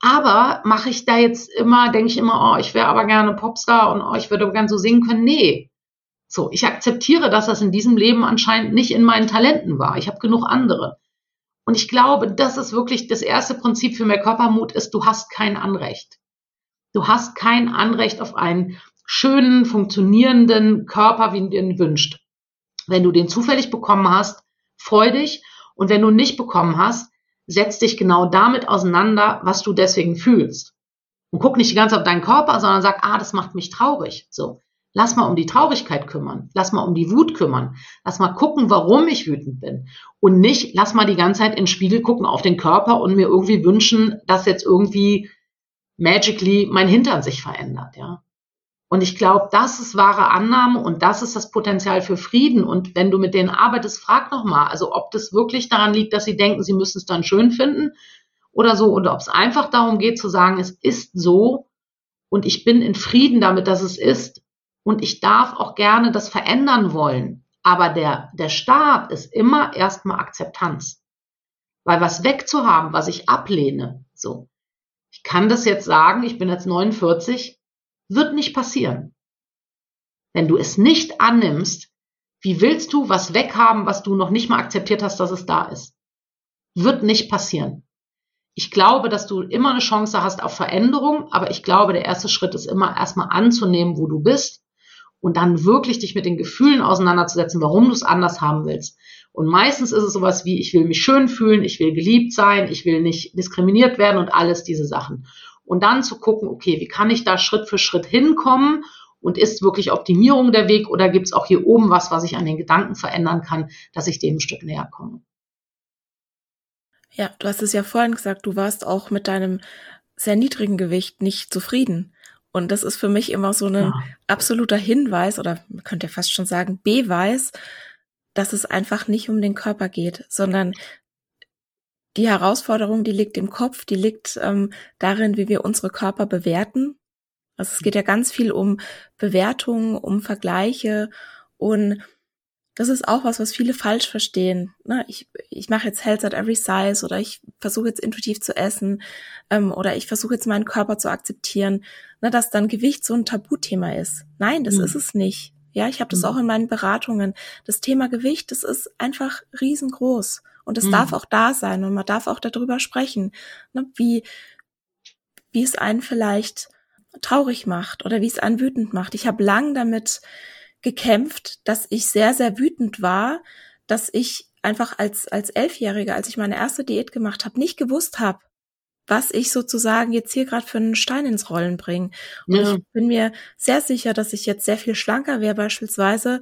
Aber mache ich da jetzt immer, denke ich immer, oh, ich wäre aber gerne Popstar und oh, ich würde gern so singen können. Nee. So, ich akzeptiere, dass das in diesem Leben anscheinend nicht in meinen Talenten war. Ich habe genug andere. Und ich glaube, das ist wirklich das erste Prinzip für mehr Körpermut ist, du hast kein Anrecht. Du hast kein Anrecht auf einen schönen, funktionierenden Körper, wie du ihn wünscht. Wenn du den zufällig bekommen hast, freu dich. Und wenn du nicht bekommen hast, setz dich genau damit auseinander, was du deswegen fühlst. Und guck nicht die ganze Zeit auf deinen Körper, sondern sag, ah, das macht mich traurig. So. Lass mal um die Traurigkeit kümmern. Lass mal um die Wut kümmern. Lass mal gucken, warum ich wütend bin. Und nicht, lass mal die ganze Zeit in den Spiegel gucken auf den Körper und mir irgendwie wünschen, dass jetzt irgendwie magically mein Hintern sich verändert, ja. Und ich glaube, das ist wahre Annahme und das ist das Potenzial für Frieden. Und wenn du mit denen arbeitest, frag nochmal, also ob das wirklich daran liegt, dass sie denken, sie müssen es dann schön finden oder so, oder ob es einfach darum geht zu sagen, es ist so und ich bin in Frieden damit, dass es ist und ich darf auch gerne das verändern wollen. Aber der, der Start ist immer erstmal Akzeptanz. Weil was wegzuhaben, was ich ablehne, so. Ich kann das jetzt sagen, ich bin jetzt 49, wird nicht passieren. Wenn du es nicht annimmst, wie willst du was weghaben, was du noch nicht mal akzeptiert hast, dass es da ist? Wird nicht passieren. Ich glaube, dass du immer eine Chance hast auf Veränderung, aber ich glaube, der erste Schritt ist immer erstmal anzunehmen, wo du bist und dann wirklich dich mit den Gefühlen auseinanderzusetzen, warum du es anders haben willst. Und meistens ist es sowas wie, ich will mich schön fühlen, ich will geliebt sein, ich will nicht diskriminiert werden und alles diese Sachen und dann zu gucken, okay, wie kann ich da Schritt für Schritt hinkommen und ist wirklich Optimierung der Weg oder gibt es auch hier oben was, was ich an den Gedanken verändern kann, dass ich dem ein Stück näher komme? Ja, du hast es ja vorhin gesagt, du warst auch mit deinem sehr niedrigen Gewicht nicht zufrieden. Und das ist für mich immer so ein ja. absoluter Hinweis oder man könnte ja fast schon sagen Beweis, dass es einfach nicht um den Körper geht, sondern die Herausforderung, die liegt im Kopf, die liegt ähm, darin, wie wir unsere Körper bewerten. Also es geht ja ganz viel um Bewertungen, um Vergleiche und das ist auch was, was viele falsch verstehen. Ne? Ich, ich mache jetzt Health at Every Size oder ich versuche jetzt intuitiv zu essen ähm, oder ich versuche jetzt meinen Körper zu akzeptieren, ne, dass dann Gewicht so ein Tabuthema ist. Nein, das mhm. ist es nicht. Ja, ich habe das mhm. auch in meinen Beratungen. Das Thema Gewicht, das ist einfach riesengroß und es mhm. darf auch da sein und man darf auch darüber sprechen, ne, wie wie es einen vielleicht traurig macht oder wie es einen wütend macht. Ich habe lang damit gekämpft, dass ich sehr, sehr wütend war, dass ich einfach als, als Elfjährige, als ich meine erste Diät gemacht habe, nicht gewusst habe, was ich sozusagen jetzt hier gerade für einen Stein ins Rollen bringe. Und ja. ich bin mir sehr sicher, dass ich jetzt sehr viel schlanker wäre, beispielsweise,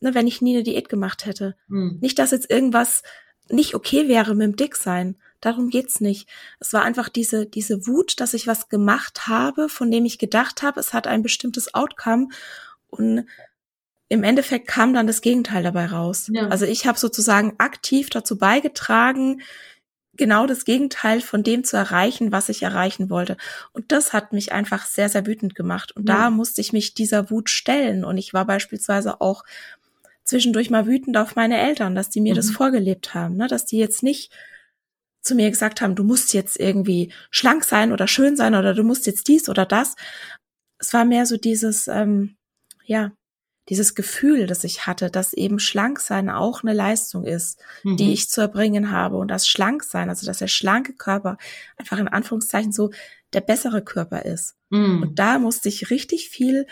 ne, wenn ich nie eine Diät gemacht hätte. Hm. Nicht, dass jetzt irgendwas nicht okay wäre mit dem Dicksein. Darum geht's nicht. Es war einfach diese, diese Wut, dass ich was gemacht habe, von dem ich gedacht habe, es hat ein bestimmtes Outcome und im Endeffekt kam dann das Gegenteil dabei raus. Ja. Also ich habe sozusagen aktiv dazu beigetragen, genau das Gegenteil von dem zu erreichen, was ich erreichen wollte. Und das hat mich einfach sehr, sehr wütend gemacht. Und ja. da musste ich mich dieser Wut stellen. Und ich war beispielsweise auch zwischendurch mal wütend auf meine Eltern, dass die mir mhm. das vorgelebt haben, ne? dass die jetzt nicht zu mir gesagt haben, du musst jetzt irgendwie schlank sein oder schön sein oder du musst jetzt dies oder das. Es war mehr so dieses, ähm, ja, dieses Gefühl, das ich hatte, dass eben schlank sein auch eine Leistung ist, mhm. die ich zu erbringen habe und das schlank sein, also dass der schlanke Körper einfach in Anführungszeichen so der bessere Körper ist. Mhm. Und da musste ich richtig viel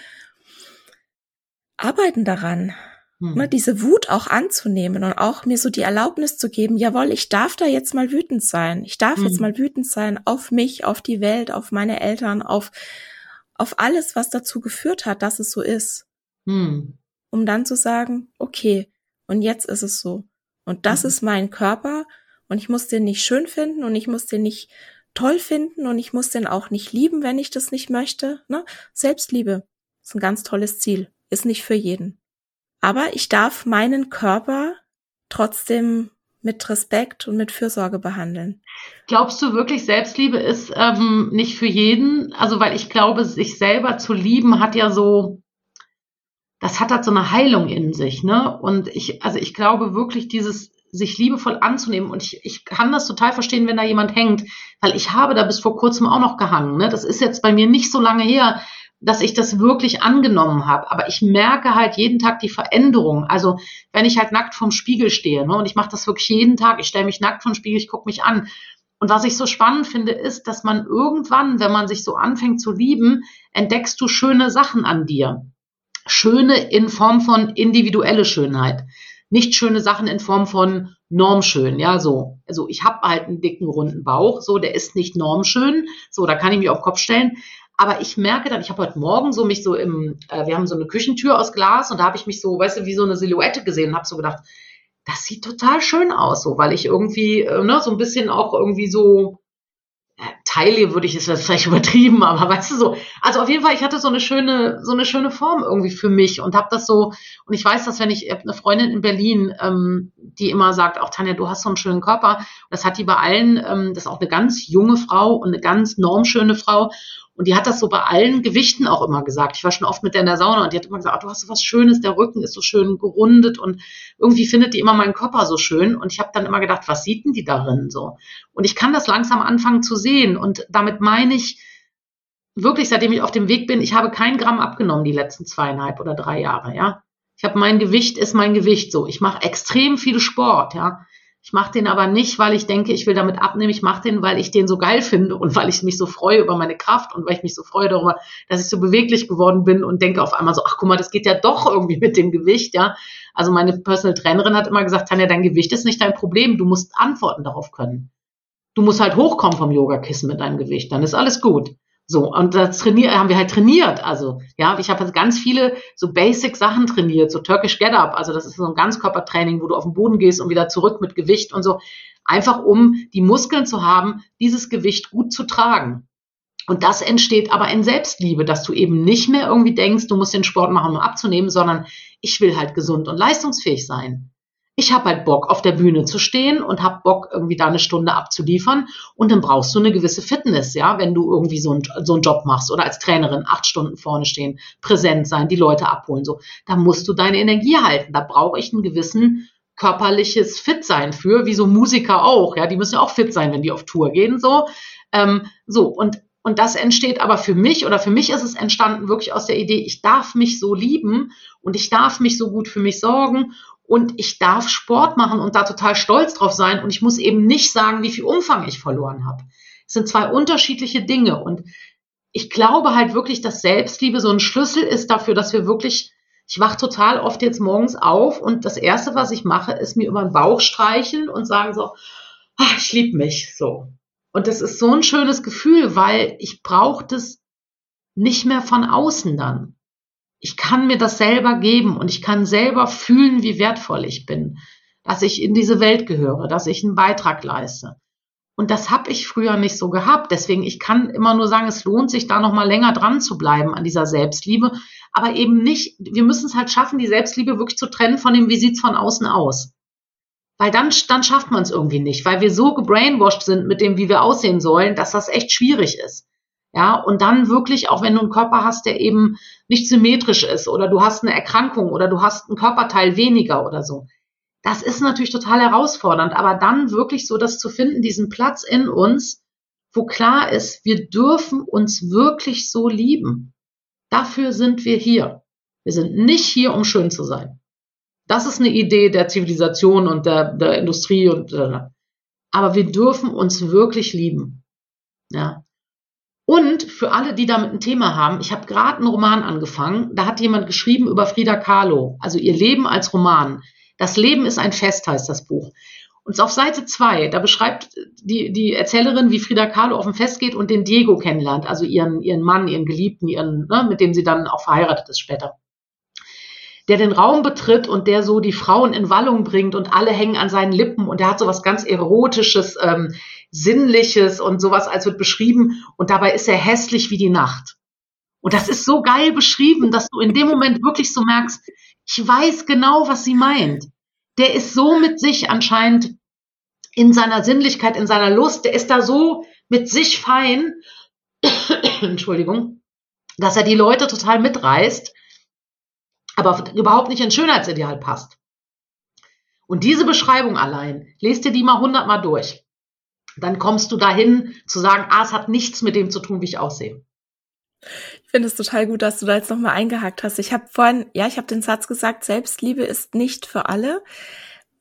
arbeiten daran. Ne, diese Wut auch anzunehmen und auch mir so die Erlaubnis zu geben, jawohl, ich darf da jetzt mal wütend sein. Ich darf jetzt mhm. mal wütend sein auf mich, auf die Welt, auf meine Eltern, auf auf alles, was dazu geführt hat, dass es so ist. Hm. Um dann zu sagen, okay, und jetzt ist es so. Und das mhm. ist mein Körper und ich muss den nicht schön finden und ich muss den nicht toll finden und ich muss den auch nicht lieben, wenn ich das nicht möchte. Ne? Selbstliebe ist ein ganz tolles Ziel, ist nicht für jeden. Aber ich darf meinen Körper trotzdem mit Respekt und mit Fürsorge behandeln. Glaubst du wirklich, Selbstliebe ist ähm, nicht für jeden? Also, weil ich glaube, sich selber zu lieben hat ja so, das hat halt so eine Heilung in sich, ne? Und ich, also ich glaube wirklich, dieses sich liebevoll anzunehmen. Und ich, ich kann das total verstehen, wenn da jemand hängt, weil ich habe da bis vor kurzem auch noch gehangen. Ne? Das ist jetzt bei mir nicht so lange her, dass ich das wirklich angenommen habe. Aber ich merke halt jeden Tag die Veränderung. Also wenn ich halt nackt vorm Spiegel stehe, ne, und ich mache das wirklich jeden Tag, ich stelle mich nackt vorm Spiegel, ich gucke mich an. Und was ich so spannend finde, ist, dass man irgendwann, wenn man sich so anfängt zu lieben, entdeckst du schöne Sachen an dir. Schöne in Form von individuelle Schönheit. Nicht schöne Sachen in Form von normschön, ja, so. Also ich habe halt einen dicken, runden Bauch, so, der ist nicht normschön, so, da kann ich mich auf den Kopf stellen. Aber ich merke dann, ich habe heute Morgen so mich so im, äh, wir haben so eine Küchentür aus Glas und da habe ich mich so, weißt du, wie so eine Silhouette gesehen und habe so gedacht, das sieht total schön aus, so, weil ich irgendwie, äh, ne, so ein bisschen auch irgendwie so, Teile würde ich es vielleicht <laughs> übertrieben, aber weißt du so. Also auf jeden Fall, ich hatte so eine schöne, so eine schöne Form irgendwie für mich und habe das so. Und ich weiß, dass wenn ich, ich eine Freundin in Berlin, ähm, die immer sagt, auch Tanja, du hast so einen schönen Körper. Das hat die bei allen. Ähm, das ist auch eine ganz junge Frau und eine ganz normschöne Frau. Und die hat das so bei allen Gewichten auch immer gesagt. Ich war schon oft mit der in der Sauna und die hat immer gesagt, oh, du hast so was Schönes, der Rücken ist so schön gerundet und irgendwie findet die immer meinen Körper so schön. Und ich habe dann immer gedacht, was sieht denn die darin so? Und ich kann das langsam anfangen zu sehen. Und damit meine ich, wirklich, seitdem ich auf dem Weg bin, ich habe kein Gramm abgenommen die letzten zweieinhalb oder drei Jahre, ja. Ich habe mein Gewicht ist mein Gewicht so. Ich mache extrem viel Sport, ja. Ich mache den aber nicht, weil ich denke, ich will damit abnehmen. Ich mache den, weil ich den so geil finde und weil ich mich so freue über meine Kraft und weil ich mich so freue darüber, dass ich so beweglich geworden bin und denke auf einmal so, ach guck mal, das geht ja doch irgendwie mit dem Gewicht, ja. Also meine Personal Trainerin hat immer gesagt, Tanja, dein Gewicht ist nicht dein Problem. Du musst Antworten darauf können. Du musst halt hochkommen vom Yogakissen mit deinem Gewicht, dann ist alles gut. So, und das trainiert, haben wir halt trainiert. Also, ja, ich habe halt ganz viele so Basic Sachen trainiert, so Turkish Get Up. Also, das ist so ein Ganzkörpertraining, wo du auf den Boden gehst und wieder zurück mit Gewicht und so. Einfach um die Muskeln zu haben, dieses Gewicht gut zu tragen. Und das entsteht aber in Selbstliebe, dass du eben nicht mehr irgendwie denkst, du musst den Sport machen, um abzunehmen, sondern ich will halt gesund und leistungsfähig sein. Ich habe halt Bock, auf der Bühne zu stehen und habe Bock, irgendwie da eine Stunde abzuliefern. Und dann brauchst du eine gewisse Fitness, ja, wenn du irgendwie so, ein, so einen Job machst oder als Trainerin acht Stunden vorne stehen, präsent sein, die Leute abholen, so. Da musst du deine Energie halten. Da brauche ich einen gewissen körperliches Fitsein für, wie so Musiker auch, ja, die müssen ja auch fit sein, wenn die auf Tour gehen, so. Ähm, so, und und das entsteht aber für mich oder für mich ist es entstanden wirklich aus der Idee, ich darf mich so lieben und ich darf mich so gut für mich sorgen und ich darf Sport machen und da total stolz drauf sein und ich muss eben nicht sagen, wie viel Umfang ich verloren habe. Es sind zwei unterschiedliche Dinge und ich glaube halt wirklich, dass Selbstliebe so ein Schlüssel ist dafür, dass wir wirklich, ich wach total oft jetzt morgens auf und das erste, was ich mache, ist mir über den Bauch streicheln und sagen so, ach, ich liebe mich so. Und das ist so ein schönes Gefühl, weil ich brauche das nicht mehr von außen dann ich kann mir das selber geben und ich kann selber fühlen, wie wertvoll ich bin, dass ich in diese Welt gehöre, dass ich einen Beitrag leiste. Und das habe ich früher nicht so gehabt. Deswegen, ich kann immer nur sagen, es lohnt sich, da noch mal länger dran zu bleiben an dieser Selbstliebe. Aber eben nicht, wir müssen es halt schaffen, die Selbstliebe wirklich zu trennen von dem, wie sieht's von außen aus. Weil dann, dann schafft man es irgendwie nicht, weil wir so gebrainwashed sind mit dem, wie wir aussehen sollen, dass das echt schwierig ist. Ja, und dann wirklich, auch wenn du einen Körper hast, der eben nicht symmetrisch ist oder du hast eine Erkrankung oder du hast einen Körperteil weniger oder so. Das ist natürlich total herausfordernd, aber dann wirklich so das zu finden, diesen Platz in uns, wo klar ist, wir dürfen uns wirklich so lieben. Dafür sind wir hier. Wir sind nicht hier, um schön zu sein. Das ist eine Idee der Zivilisation und der, der Industrie und, äh, aber wir dürfen uns wirklich lieben. Ja. Und für alle, die damit ein Thema haben, ich habe gerade einen Roman angefangen, da hat jemand geschrieben über Frida Kahlo, also ihr Leben als Roman. Das Leben ist ein Fest, heißt das Buch. Und auf Seite zwei, da beschreibt die, die Erzählerin, wie Frida Kahlo auf dem Fest geht und den Diego kennenlernt, also ihren, ihren Mann, ihren Geliebten, ihren, ne, mit dem sie dann auch verheiratet ist später der den Raum betritt und der so die Frauen in Wallung bringt und alle hängen an seinen Lippen und der hat so was ganz Erotisches, ähm, Sinnliches und sowas als wird beschrieben und dabei ist er hässlich wie die Nacht. Und das ist so geil beschrieben, dass du in dem Moment wirklich so merkst, ich weiß genau, was sie meint. Der ist so mit sich anscheinend in seiner Sinnlichkeit, in seiner Lust, der ist da so mit sich fein, <coughs> Entschuldigung, dass er die Leute total mitreißt aber überhaupt nicht ins Schönheitsideal passt. Und diese Beschreibung allein, lest dir die mal hundertmal durch. Dann kommst du dahin zu sagen, ah, es hat nichts mit dem zu tun, wie ich aussehe. Ich finde es total gut, dass du da jetzt nochmal eingehakt hast. Ich habe vorhin, ja, ich habe den Satz gesagt, Selbstliebe ist nicht für alle.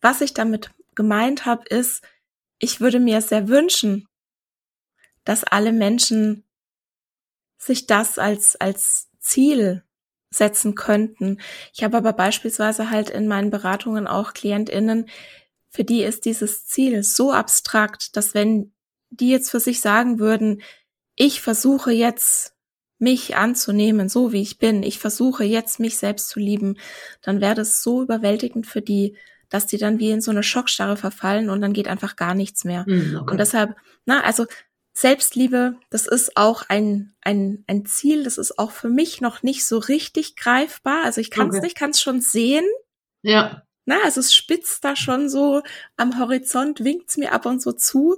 Was ich damit gemeint habe, ist, ich würde mir sehr wünschen, dass alle Menschen sich das als, als Ziel setzen könnten. Ich habe aber beispielsweise halt in meinen Beratungen auch KlientInnen, für die ist dieses Ziel so abstrakt, dass wenn die jetzt für sich sagen würden, ich versuche jetzt mich anzunehmen, so wie ich bin, ich versuche jetzt mich selbst zu lieben, dann wäre das so überwältigend für die, dass die dann wie in so eine Schockstarre verfallen und dann geht einfach gar nichts mehr. Mhm, okay. Und deshalb, na, also Selbstliebe, das ist auch ein, ein, ein Ziel, das ist auch für mich noch nicht so richtig greifbar. Also ich kann es okay. nicht, kann es schon sehen. Ja. Na, also es spitzt da schon so am Horizont, winkt's mir ab und so zu.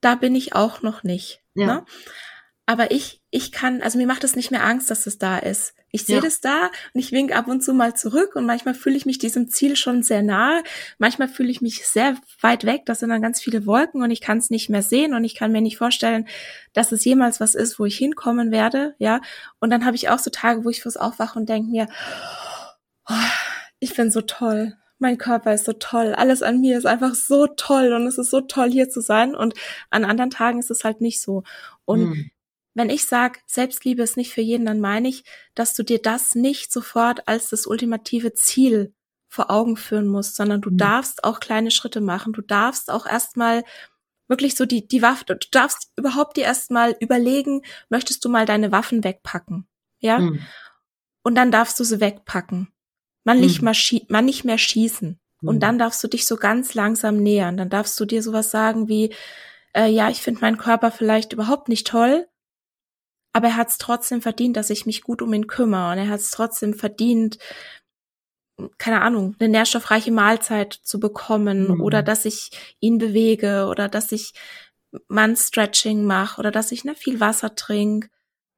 Da bin ich auch noch nicht. Ja. Ne? Aber ich, ich kann, also mir macht es nicht mehr Angst, dass es da ist. Ich sehe ja. das da und ich wink ab und zu mal zurück und manchmal fühle ich mich diesem Ziel schon sehr nahe. Manchmal fühle ich mich sehr weit weg. Das sind dann ganz viele Wolken und ich kann es nicht mehr sehen und ich kann mir nicht vorstellen, dass es jemals was ist, wo ich hinkommen werde. Ja. Und dann habe ich auch so Tage, wo ich fürs Aufwachen und denke mir, oh, ich bin so toll mein Körper ist so toll, alles an mir ist einfach so toll und es ist so toll hier zu sein und an anderen Tagen ist es halt nicht so. Und hm. Wenn ich sage, Selbstliebe ist nicht für jeden, dann meine ich, dass du dir das nicht sofort als das ultimative Ziel vor Augen führen musst, sondern du mhm. darfst auch kleine Schritte machen. Du darfst auch erstmal wirklich so die, die Waffe, du darfst überhaupt dir erstmal überlegen, möchtest du mal deine Waffen wegpacken? Ja? Mhm. Und dann darfst du sie wegpacken. Man nicht, mhm. mal man nicht mehr schießen. Und mhm. dann darfst du dich so ganz langsam nähern. Dann darfst du dir sowas sagen wie, äh, ja, ich finde meinen Körper vielleicht überhaupt nicht toll, aber er hat es trotzdem verdient, dass ich mich gut um ihn kümmere und er hat es trotzdem verdient, keine Ahnung, eine nährstoffreiche Mahlzeit zu bekommen mhm. oder dass ich ihn bewege oder dass ich man Stretching mache oder dass ich ne, viel Wasser trinke,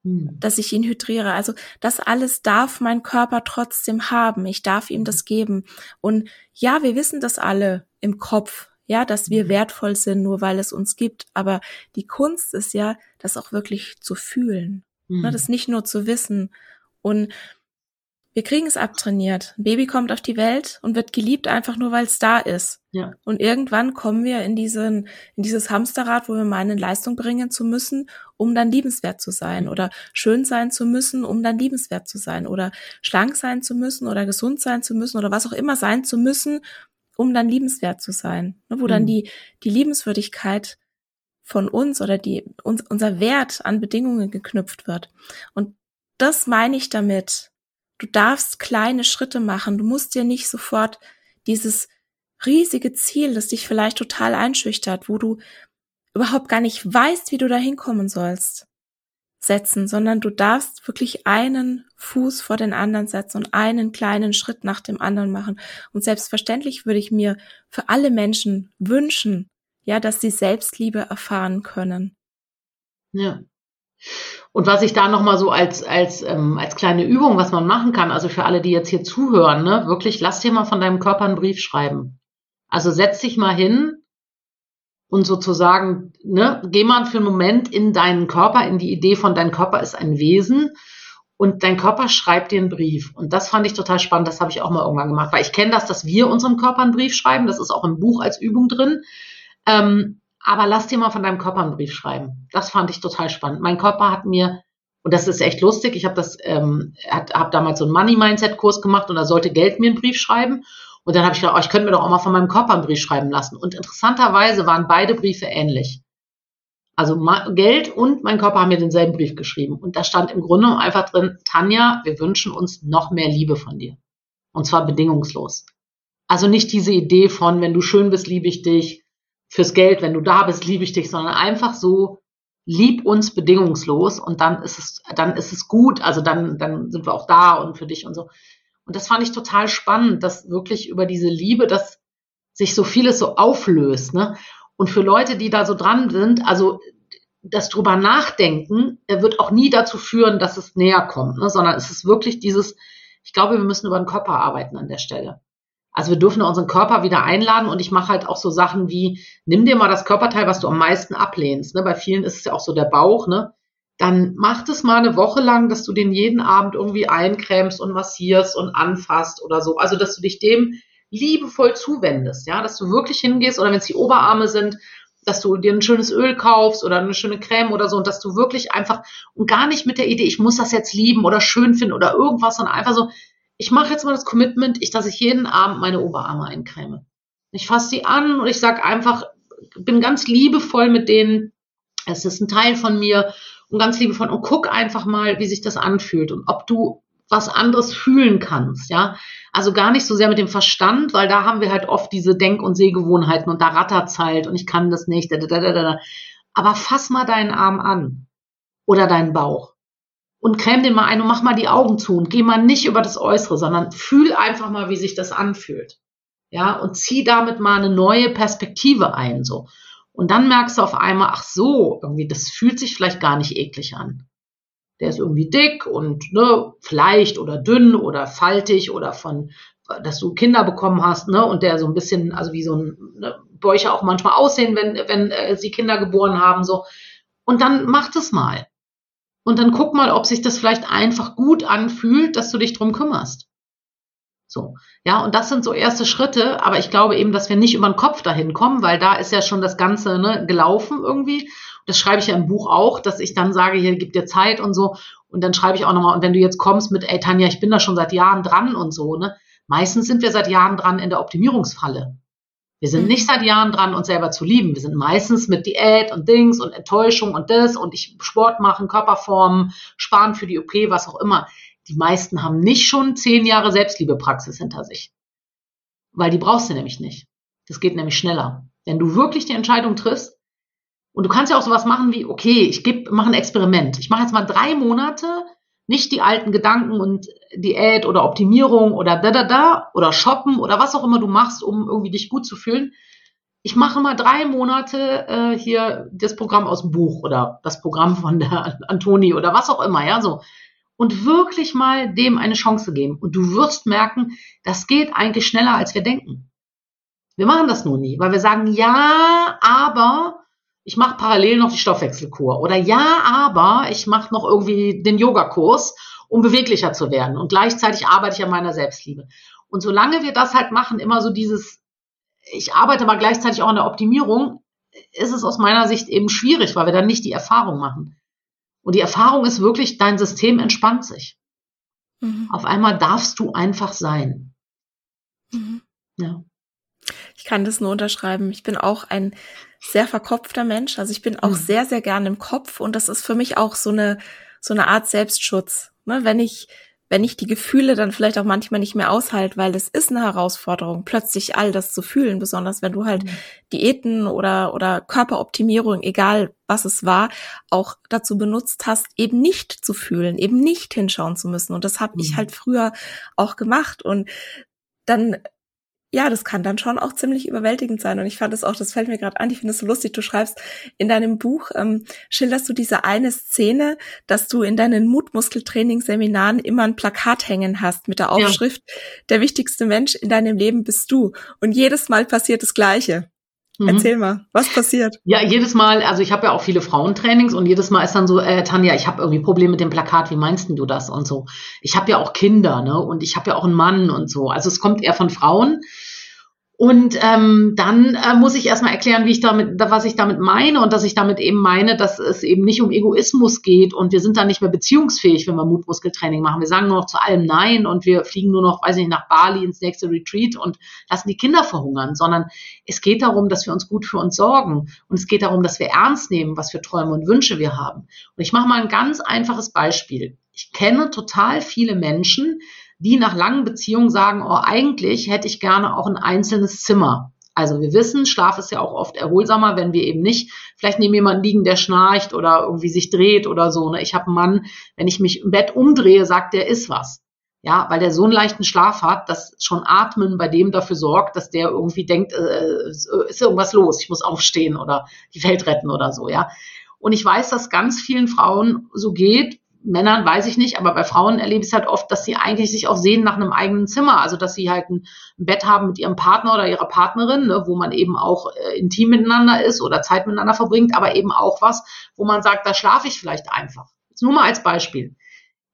mhm. dass ich ihn hydriere. Also das alles darf mein Körper trotzdem haben. Ich darf ihm das geben. Und ja, wir wissen das alle im Kopf, ja, dass wir mhm. wertvoll sind, nur weil es uns gibt. Aber die Kunst ist ja, das auch wirklich zu fühlen. Ne, mhm. Ne, das nicht nur zu wissen. Und wir kriegen es abtrainiert. Ein Baby kommt auf die Welt und wird geliebt einfach nur, weil es da ist. Ja. Und irgendwann kommen wir in diesen, in dieses Hamsterrad, wo wir meinen, Leistung bringen zu müssen, um dann liebenswert zu sein oder schön sein zu müssen, um dann liebenswert zu sein oder schlank sein zu müssen oder gesund sein zu müssen oder was auch immer sein zu müssen, um dann liebenswert zu sein. Ne, wo mhm. dann die, die Liebenswürdigkeit von uns oder die, uns, unser Wert an Bedingungen geknüpft wird. Und das meine ich damit, Du darfst kleine Schritte machen. Du musst dir nicht sofort dieses riesige Ziel, das dich vielleicht total einschüchtert, wo du überhaupt gar nicht weißt, wie du da hinkommen sollst, setzen, sondern du darfst wirklich einen Fuß vor den anderen setzen und einen kleinen Schritt nach dem anderen machen. Und selbstverständlich würde ich mir für alle Menschen wünschen, ja, dass sie Selbstliebe erfahren können. Ja. Und was ich da nochmal so als, als, ähm, als kleine Übung, was man machen kann, also für alle, die jetzt hier zuhören, ne, wirklich, lass dir mal von deinem Körper einen Brief schreiben. Also setz dich mal hin und sozusagen, ne, geh mal für einen Moment in deinen Körper, in die Idee von dein Körper ist ein Wesen und dein Körper schreibt dir einen Brief. Und das fand ich total spannend, das habe ich auch mal irgendwann gemacht, weil ich kenne das, dass wir unserem Körper einen Brief schreiben, das ist auch im Buch als Übung drin. Ähm, aber lass dir mal von deinem Körper einen Brief schreiben. Das fand ich total spannend. Mein Körper hat mir, und das ist echt lustig, ich habe das, ähm, habe damals so einen Money-Mindset-Kurs gemacht und da sollte Geld mir einen Brief schreiben. Und dann habe ich gedacht, oh, ich könnte mir doch auch mal von meinem Körper einen Brief schreiben lassen. Und interessanterweise waren beide Briefe ähnlich. Also Geld und mein Körper haben mir denselben Brief geschrieben. Und da stand im Grunde einfach drin, Tanja, wir wünschen uns noch mehr Liebe von dir. Und zwar bedingungslos. Also nicht diese Idee von, wenn du schön bist, liebe ich dich, fürs Geld, wenn du da bist, liebe ich dich, sondern einfach so, lieb uns bedingungslos und dann ist es, dann ist es gut, also dann, dann sind wir auch da und für dich und so. Und das fand ich total spannend, dass wirklich über diese Liebe, dass sich so vieles so auflöst, ne? Und für Leute, die da so dran sind, also das drüber nachdenken, wird auch nie dazu führen, dass es näher kommt, ne? sondern es ist wirklich dieses, ich glaube, wir müssen über den Körper arbeiten an der Stelle. Also wir dürfen unseren Körper wieder einladen und ich mache halt auch so Sachen wie, nimm dir mal das Körperteil, was du am meisten ablehnst. Ne? Bei vielen ist es ja auch so der Bauch, ne? Dann mach das mal eine Woche lang, dass du den jeden Abend irgendwie eincremst und massierst und anfasst oder so. Also dass du dich dem liebevoll zuwendest, ja, dass du wirklich hingehst oder wenn es die Oberarme sind, dass du dir ein schönes Öl kaufst oder eine schöne Creme oder so und dass du wirklich einfach und gar nicht mit der Idee, ich muss das jetzt lieben oder schön finden oder irgendwas, sondern einfach so, ich mache jetzt mal das Commitment, ich, dass ich jeden Abend meine Oberarme eincreme. Ich fasse sie an und ich sage einfach, bin ganz liebevoll mit denen. Es ist ein Teil von mir und ganz liebevoll und guck einfach mal, wie sich das anfühlt und ob du was anderes fühlen kannst, ja. Also gar nicht so sehr mit dem Verstand, weil da haben wir halt oft diese Denk- und Sehgewohnheiten und da rattert's halt und ich kann das nicht. Aber fass mal deinen Arm an oder deinen Bauch und creme den mal ein und mach mal die Augen zu und geh mal nicht über das Äußere, sondern fühl einfach mal, wie sich das anfühlt. Ja, und zieh damit mal eine neue Perspektive ein, so. Und dann merkst du auf einmal, ach so, irgendwie, das fühlt sich vielleicht gar nicht eklig an. Der ist irgendwie dick und, ne, vielleicht oder dünn oder faltig oder von, dass du Kinder bekommen hast, ne, und der so ein bisschen, also wie so ein, ne, Bäuche auch manchmal aussehen, wenn, wenn äh, sie Kinder geboren haben, so. Und dann mach das mal. Und dann guck mal, ob sich das vielleicht einfach gut anfühlt, dass du dich drum kümmerst. So, ja, und das sind so erste Schritte, aber ich glaube eben, dass wir nicht über den Kopf dahin kommen, weil da ist ja schon das Ganze ne, gelaufen irgendwie. Das schreibe ich ja im Buch auch, dass ich dann sage, hier gibt dir Zeit und so. Und dann schreibe ich auch nochmal, und wenn du jetzt kommst mit, ey Tanja, ich bin da schon seit Jahren dran und so, ne? Meistens sind wir seit Jahren dran in der Optimierungsfalle. Wir sind mhm. nicht seit Jahren dran, uns selber zu lieben. Wir sind meistens mit Diät und Dings und Enttäuschung und das und ich Sport machen, Körperformen, sparen für die OP, was auch immer. Die meisten haben nicht schon zehn Jahre Selbstliebepraxis hinter sich. Weil die brauchst du nämlich nicht. Das geht nämlich schneller. Wenn du wirklich die Entscheidung triffst, und du kannst ja auch sowas machen wie, okay, ich mache ein Experiment. Ich mache jetzt mal drei Monate nicht die alten Gedanken und Diät oder Optimierung oder da da da oder shoppen oder was auch immer du machst, um irgendwie dich gut zu fühlen. Ich mache mal drei Monate äh, hier das Programm aus dem Buch oder das Programm von der <laughs> Antoni oder was auch immer, ja, so. Und wirklich mal dem eine Chance geben. Und du wirst merken, das geht eigentlich schneller, als wir denken. Wir machen das nur nie, weil wir sagen, ja, aber ich mache parallel noch die Stoffwechselkur oder ja, aber ich mache noch irgendwie den Yogakurs, um beweglicher zu werden und gleichzeitig arbeite ich an meiner Selbstliebe. Und solange wir das halt machen, immer so dieses, ich arbeite aber gleichzeitig auch an der Optimierung, ist es aus meiner Sicht eben schwierig, weil wir dann nicht die Erfahrung machen. Und die Erfahrung ist wirklich, dein System entspannt sich. Mhm. Auf einmal darfst du einfach sein. Mhm. Ja. Ich kann das nur unterschreiben. Ich bin auch ein sehr verkopfter Mensch. Also ich bin auch mhm. sehr, sehr gern im Kopf und das ist für mich auch so eine, so eine Art Selbstschutz. Ne? Wenn ich, wenn ich die Gefühle dann vielleicht auch manchmal nicht mehr aushalte, weil es ist eine Herausforderung, plötzlich all das zu fühlen, besonders wenn du halt mhm. Diäten oder, oder Körperoptimierung, egal was es war, auch dazu benutzt hast, eben nicht zu fühlen, eben nicht hinschauen zu müssen. Und das habe mhm. ich halt früher auch gemacht. Und dann ja, das kann dann schon auch ziemlich überwältigend sein. Und ich fand es auch, das fällt mir gerade an, ich finde es so lustig, du schreibst in deinem Buch, ähm, schilderst du diese eine Szene, dass du in deinen Mutmuskeltraining-Seminaren immer ein Plakat hängen hast mit der Aufschrift, ja. der wichtigste Mensch in deinem Leben bist du. Und jedes Mal passiert das Gleiche. Mhm. Erzähl mal, was passiert? Ja, jedes Mal, also ich habe ja auch viele Frauentrainings und jedes Mal ist dann so, äh, Tanja, ich habe irgendwie Probleme mit dem Plakat, wie meinst du das und so. Ich habe ja auch Kinder, ne? Und ich habe ja auch einen Mann und so. Also es kommt eher von Frauen. Und ähm, dann äh, muss ich erstmal erklären, wie ich damit, was ich damit meine und dass ich damit eben meine, dass es eben nicht um Egoismus geht und wir sind dann nicht mehr beziehungsfähig, wenn wir Mutmuskeltraining machen. Wir sagen nur noch zu allem Nein und wir fliegen nur noch, weiß ich nicht, nach Bali ins nächste Retreat und lassen die Kinder verhungern, sondern es geht darum, dass wir uns gut für uns sorgen und es geht darum, dass wir ernst nehmen, was für Träume und Wünsche wir haben. Und ich mache mal ein ganz einfaches Beispiel. Ich kenne total viele Menschen, die nach langen Beziehungen sagen, oh, eigentlich hätte ich gerne auch ein einzelnes Zimmer. Also wir wissen, Schlaf ist ja auch oft erholsamer, wenn wir eben nicht vielleicht neben jemanden liegen, der schnarcht oder irgendwie sich dreht oder so. Ne? Ich habe einen Mann, wenn ich mich im Bett umdrehe, sagt der ist was. Ja, weil der so einen leichten Schlaf hat, dass schon Atmen bei dem dafür sorgt, dass der irgendwie denkt, äh, ist irgendwas los, ich muss aufstehen oder die Welt retten oder so, ja. Und ich weiß, dass ganz vielen Frauen so geht, Männern weiß ich nicht, aber bei Frauen erlebe ich es halt oft, dass sie eigentlich sich auch sehen nach einem eigenen Zimmer. Also dass sie halt ein, Bett haben mit ihrem Partner oder ihrer Partnerin, ne, wo man eben auch äh, intim miteinander ist oder Zeit miteinander verbringt, aber eben auch was, wo man sagt, da schlafe ich vielleicht einfach. Jetzt nur mal als Beispiel.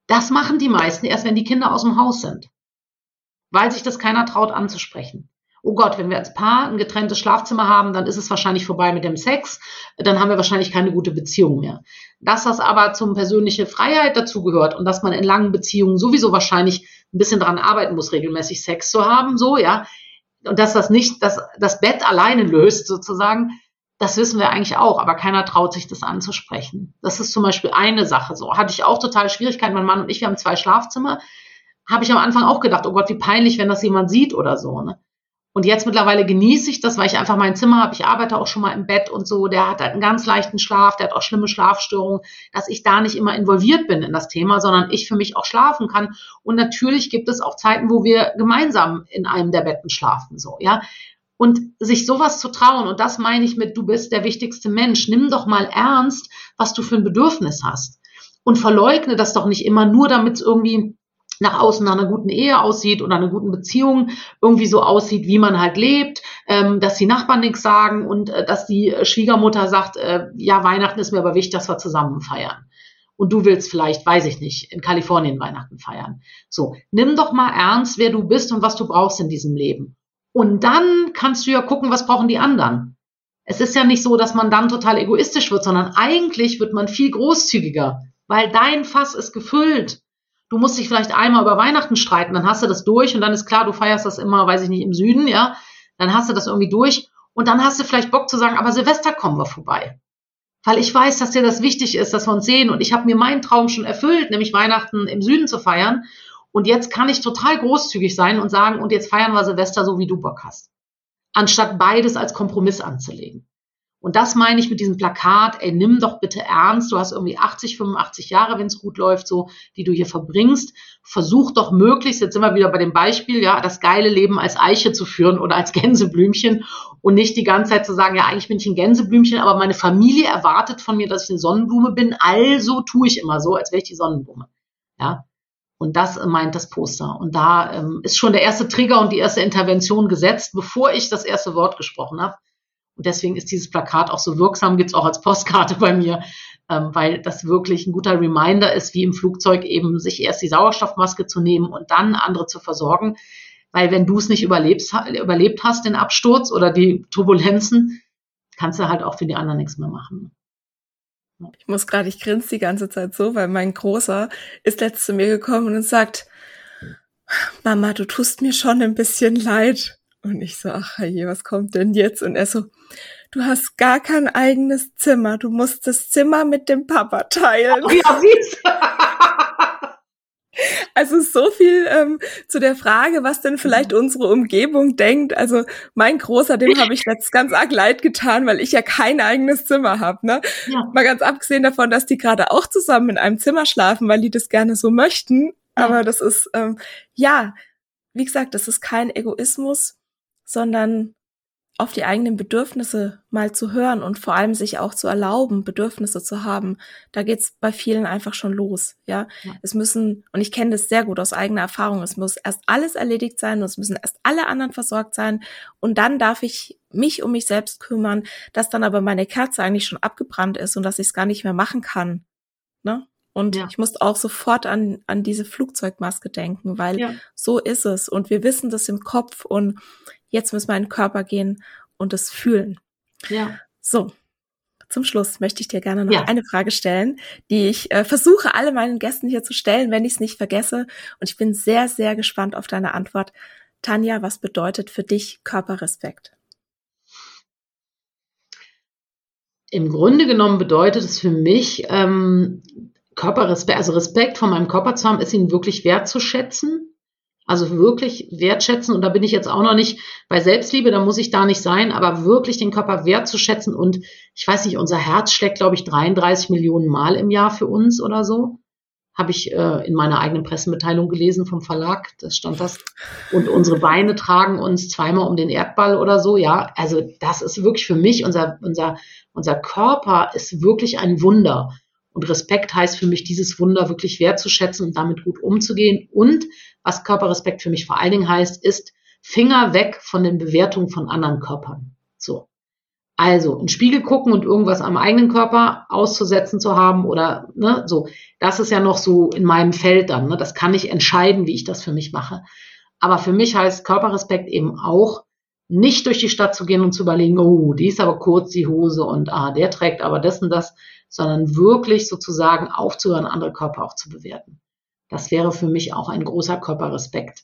Das machen die meisten erst, wenn die Kinder aus dem Haus sind, weil sich das keiner traut anzusprechen oh Gott, wenn wir als Paar ein getrenntes Schlafzimmer haben, dann ist es wahrscheinlich vorbei mit dem Sex, dann haben wir wahrscheinlich keine gute Beziehung mehr. Dass das aber zum persönliche Freiheit dazugehört und dass man in langen Beziehungen sowieso wahrscheinlich ein bisschen daran arbeiten muss, regelmäßig Sex zu haben, so, ja, und dass das nicht das, das Bett alleine löst, sozusagen, das wissen wir eigentlich auch, aber keiner traut sich das anzusprechen. Das ist zum Beispiel eine Sache so. Hatte ich auch total Schwierigkeiten. Mein Mann und ich, wir haben zwei Schlafzimmer. Habe ich am Anfang auch gedacht, oh Gott, wie peinlich, wenn das jemand sieht oder so. Ne? Und jetzt mittlerweile genieße ich das, weil ich einfach mein Zimmer habe. Ich arbeite auch schon mal im Bett und so. Der hat halt einen ganz leichten Schlaf, der hat auch schlimme Schlafstörungen, dass ich da nicht immer involviert bin in das Thema, sondern ich für mich auch schlafen kann. Und natürlich gibt es auch Zeiten, wo wir gemeinsam in einem der Betten schlafen, so, ja. Und sich sowas zu trauen, und das meine ich mit, du bist der wichtigste Mensch. Nimm doch mal ernst, was du für ein Bedürfnis hast. Und verleugne das doch nicht immer nur, damit es irgendwie nach außen nach einer guten Ehe aussieht oder einer guten Beziehung irgendwie so aussieht, wie man halt lebt, ähm, dass die Nachbarn nichts sagen und äh, dass die Schwiegermutter sagt, äh, ja, Weihnachten ist mir aber wichtig, dass wir zusammen feiern. Und du willst vielleicht, weiß ich nicht, in Kalifornien Weihnachten feiern. So, nimm doch mal ernst, wer du bist und was du brauchst in diesem Leben. Und dann kannst du ja gucken, was brauchen die anderen. Es ist ja nicht so, dass man dann total egoistisch wird, sondern eigentlich wird man viel großzügiger, weil dein Fass ist gefüllt Du musst dich vielleicht einmal über Weihnachten streiten, dann hast du das durch und dann ist klar, du feierst das immer, weiß ich nicht, im Süden, ja. Dann hast du das irgendwie durch und dann hast du vielleicht Bock zu sagen, aber Silvester kommen wir vorbei. Weil ich weiß, dass dir das wichtig ist, dass wir uns sehen und ich habe mir meinen Traum schon erfüllt, nämlich Weihnachten im Süden zu feiern. Und jetzt kann ich total großzügig sein und sagen, und jetzt feiern wir Silvester so, wie du Bock hast. Anstatt beides als Kompromiss anzulegen. Und das meine ich mit diesem Plakat, ey, nimm doch bitte ernst, du hast irgendwie 80, 85 Jahre, wenn es gut läuft, so, die du hier verbringst. Versuch doch möglichst, jetzt sind wir wieder bei dem Beispiel, ja, das geile Leben als Eiche zu führen oder als Gänseblümchen und nicht die ganze Zeit zu sagen, ja, eigentlich bin ich ein Gänseblümchen, aber meine Familie erwartet von mir, dass ich eine Sonnenblume bin, also tue ich immer so, als wäre ich die Sonnenblume. Ja. Und das meint das Poster. Und da ähm, ist schon der erste Trigger und die erste Intervention gesetzt, bevor ich das erste Wort gesprochen habe. Und deswegen ist dieses Plakat auch so wirksam, gibt's auch als Postkarte bei mir, ähm, weil das wirklich ein guter Reminder ist, wie im Flugzeug eben sich erst die Sauerstoffmaske zu nehmen und dann andere zu versorgen. Weil wenn du es nicht überlebst, überlebt hast, den Absturz oder die Turbulenzen, kannst du halt auch für die anderen nichts mehr machen. Ich muss gerade, ich grinse die ganze Zeit so, weil mein Großer ist letzt zu mir gekommen und sagt, Mama, du tust mir schon ein bisschen leid. Und ich so, ach je, was kommt denn jetzt? Und er so, du hast gar kein eigenes Zimmer. Du musst das Zimmer mit dem Papa teilen. Oh ja, süß. <laughs> Also so viel ähm, zu der Frage, was denn vielleicht mhm. unsere Umgebung denkt. Also mein Großer, dem habe ich <laughs> jetzt ganz arg leid getan, weil ich ja kein eigenes Zimmer habe. Ne? Ja. Mal ganz abgesehen davon, dass die gerade auch zusammen in einem Zimmer schlafen, weil die das gerne so möchten. Aber das ist, ähm, ja, wie gesagt, das ist kein Egoismus sondern auf die eigenen Bedürfnisse mal zu hören und vor allem sich auch zu erlauben, Bedürfnisse zu haben. Da geht's bei vielen einfach schon los. Ja, ja. es müssen und ich kenne das sehr gut aus eigener Erfahrung. Es muss erst alles erledigt sein und es müssen erst alle anderen versorgt sein und dann darf ich mich um mich selbst kümmern, dass dann aber meine Kerze eigentlich schon abgebrannt ist und dass ich es gar nicht mehr machen kann. Ne? Und ja. ich musste auch sofort an, an diese Flugzeugmaske denken, weil ja. so ist es. Und wir wissen das im Kopf und Jetzt müssen wir in den Körper gehen und es fühlen. Ja. So. Zum Schluss möchte ich dir gerne noch ja. eine Frage stellen, die ich äh, versuche, alle meinen Gästen hier zu stellen, wenn ich es nicht vergesse. Und ich bin sehr, sehr gespannt auf deine Antwort. Tanja, was bedeutet für dich Körperrespekt? Im Grunde genommen bedeutet es für mich, ähm, Körperrespekt, also Respekt vor meinem Körper zu haben, ist ihn wirklich wertzuschätzen also wirklich wertschätzen. Und da bin ich jetzt auch noch nicht bei Selbstliebe, da muss ich da nicht sein, aber wirklich den Körper wertzuschätzen. Und ich weiß nicht, unser Herz schlägt, glaube ich, 33 Millionen Mal im Jahr für uns oder so. Habe ich äh, in meiner eigenen Pressemitteilung gelesen vom Verlag, das stand das. Und unsere Beine tragen uns zweimal um den Erdball oder so, ja. Also das ist wirklich für mich, unser, unser, unser Körper ist wirklich ein Wunder. Und Respekt heißt für mich, dieses Wunder wirklich wertzuschätzen und damit gut umzugehen. Und was Körperrespekt für mich vor allen Dingen heißt, ist Finger weg von den Bewertungen von anderen Körpern. So. Also, in Spiegel gucken und irgendwas am eigenen Körper auszusetzen zu haben oder, ne, so. Das ist ja noch so in meinem Feld dann, ne. Das kann ich entscheiden, wie ich das für mich mache. Aber für mich heißt Körperrespekt eben auch, nicht durch die Stadt zu gehen und zu überlegen, oh, die ist aber kurz, die Hose und ah, der trägt aber das und das, sondern wirklich sozusagen aufzuhören, andere Körper auch zu bewerten. Das wäre für mich auch ein großer Körperrespekt.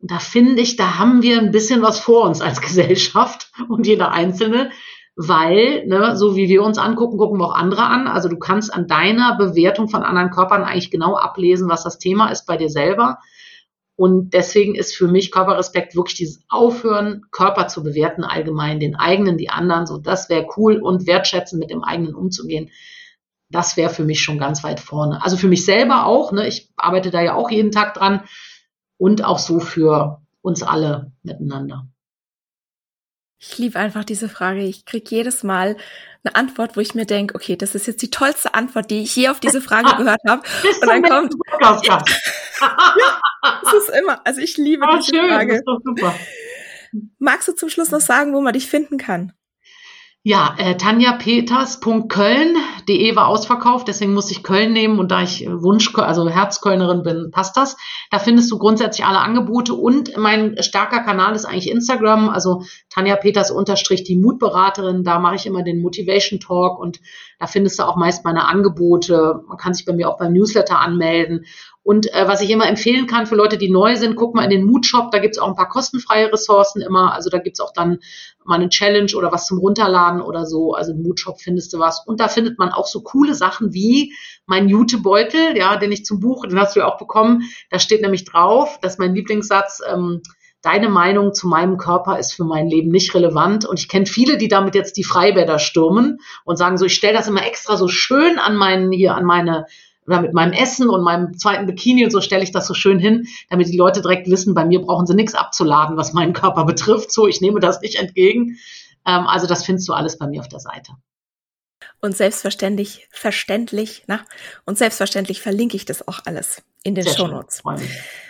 Und da finde ich, da haben wir ein bisschen was vor uns als <laughs> Gesellschaft und jeder Einzelne, weil, ne, so wie wir uns angucken, gucken wir auch andere an. Also du kannst an deiner Bewertung von anderen Körpern eigentlich genau ablesen, was das Thema ist bei dir selber. Und deswegen ist für mich Körperrespekt wirklich dieses Aufhören, Körper zu bewerten allgemein, den eigenen, die anderen, so das wäre cool und wertschätzen, mit dem eigenen umzugehen das wäre für mich schon ganz weit vorne. Also für mich selber auch, ne? ich arbeite da ja auch jeden Tag dran und auch so für uns alle miteinander. Ich liebe einfach diese Frage. Ich kriege jedes Mal eine Antwort, wo ich mir denke, okay, das ist jetzt die tollste Antwort, die ich je auf diese Frage <laughs> gehört habe. Und dann kommt. <laughs> ja, das ist immer, also ich liebe oh, diese schön, Frage. Magst du zum Schluss noch sagen, wo man dich finden kann? Ja, äh, tanjapeters.köln.de war ausverkauft, deswegen musste ich Köln nehmen und da ich Wunsch, also Herzkölnerin bin, passt das. Da findest du grundsätzlich alle Angebote und mein starker Kanal ist eigentlich Instagram, also Tanja Peters unterstrich die Mutberaterin, da mache ich immer den Motivation Talk und da findest du auch meist meine Angebote. Man kann sich bei mir auch beim Newsletter anmelden und äh, was ich immer empfehlen kann für Leute, die neu sind, guck mal in den Mood-Shop, da gibt's auch ein paar kostenfreie Ressourcen immer. Also da gibt's auch dann mal eine Challenge oder was zum Runterladen oder so. Also im Mood-Shop findest du was. Und da findet man auch so coole Sachen wie mein Jutebeutel, ja, den ich zum Buch, den hast du ja auch bekommen. Da steht nämlich drauf, dass mein Lieblingssatz, ähm, deine Meinung zu meinem Körper ist für mein Leben nicht relevant. Und ich kenne viele, die damit jetzt die Freibäder stürmen und sagen so, ich stelle das immer extra so schön an meinen, hier an meine, oder mit meinem Essen und meinem zweiten Bikini und so stelle ich das so schön hin, damit die Leute direkt wissen, bei mir brauchen sie nichts abzuladen, was meinen Körper betrifft. So, ich nehme das nicht entgegen. Ähm, also das findest du alles bei mir auf der Seite. Und selbstverständlich, verständlich, na, und selbstverständlich verlinke ich das auch alles in den Sehr Shownotes.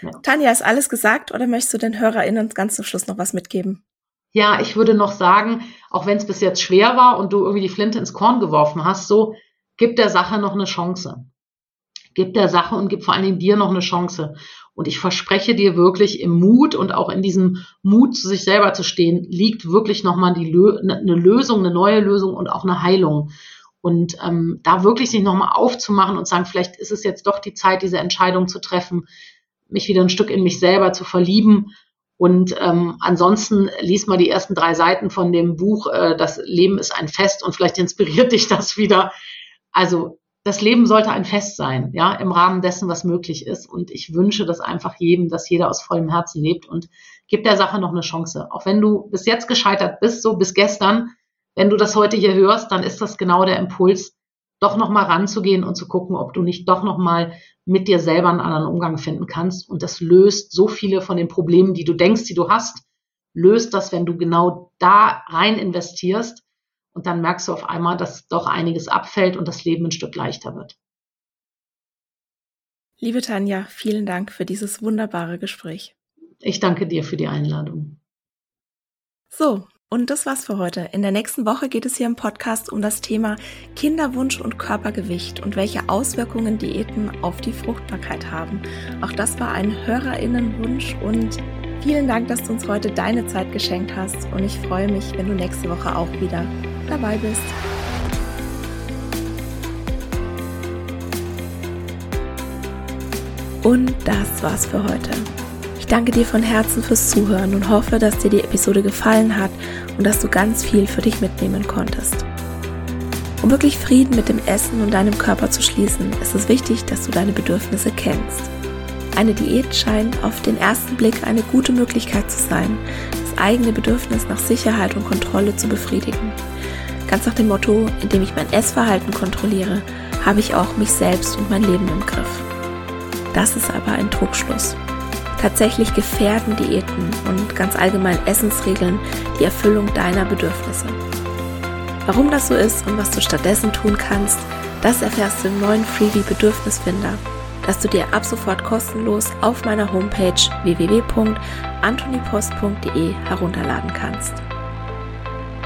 Ja. Tanja, ist alles gesagt oder möchtest du den HörerInnen ganz zum Schluss noch was mitgeben? Ja, ich würde noch sagen, auch wenn es bis jetzt schwer war und du irgendwie die Flinte ins Korn geworfen hast, so, gib der Sache noch eine Chance. Gib der Sache und gib vor allen Dingen dir noch eine Chance. Und ich verspreche dir wirklich im Mut und auch in diesem Mut, zu sich selber zu stehen, liegt wirklich nochmal die Lö eine Lösung, eine neue Lösung und auch eine Heilung. Und ähm, da wirklich sich nochmal aufzumachen und sagen, vielleicht ist es jetzt doch die Zeit, diese Entscheidung zu treffen, mich wieder ein Stück in mich selber zu verlieben. Und ähm, ansonsten lies mal die ersten drei Seiten von dem Buch, äh, Das Leben ist ein Fest und vielleicht inspiriert <laughs> dich das wieder. Also das Leben sollte ein Fest sein, ja, im Rahmen dessen, was möglich ist. Und ich wünsche das einfach jedem, dass jeder aus vollem Herzen lebt und gibt der Sache noch eine Chance. Auch wenn du bis jetzt gescheitert bist, so bis gestern, wenn du das heute hier hörst, dann ist das genau der Impuls, doch nochmal ranzugehen und zu gucken, ob du nicht doch nochmal mit dir selber einen anderen Umgang finden kannst. Und das löst so viele von den Problemen, die du denkst, die du hast, löst das, wenn du genau da rein investierst. Und dann merkst du auf einmal, dass doch einiges abfällt und das Leben ein Stück leichter wird. Liebe Tanja, vielen Dank für dieses wunderbare Gespräch. Ich danke dir für die Einladung. So, und das war's für heute. In der nächsten Woche geht es hier im Podcast um das Thema Kinderwunsch und Körpergewicht und welche Auswirkungen Diäten auf die Fruchtbarkeit haben. Auch das war ein Hörerinnenwunsch und vielen Dank, dass du uns heute deine Zeit geschenkt hast und ich freue mich, wenn du nächste Woche auch wieder dabei bist. Und das war's für heute. Ich danke dir von Herzen fürs Zuhören und hoffe, dass dir die Episode gefallen hat und dass du ganz viel für dich mitnehmen konntest. Um wirklich Frieden mit dem Essen und deinem Körper zu schließen, ist es wichtig, dass du deine Bedürfnisse kennst. Eine Diät scheint auf den ersten Blick eine gute Möglichkeit zu sein, das eigene Bedürfnis nach Sicherheit und Kontrolle zu befriedigen. Ganz nach dem Motto, indem ich mein Essverhalten kontrolliere, habe ich auch mich selbst und mein Leben im Griff. Das ist aber ein Trugschluss. Tatsächlich gefährden Diäten und ganz allgemein Essensregeln die Erfüllung deiner Bedürfnisse. Warum das so ist und was du stattdessen tun kannst, das erfährst du im neuen Freebie Bedürfnisfinder, das du dir ab sofort kostenlos auf meiner Homepage www.antonipost.de herunterladen kannst.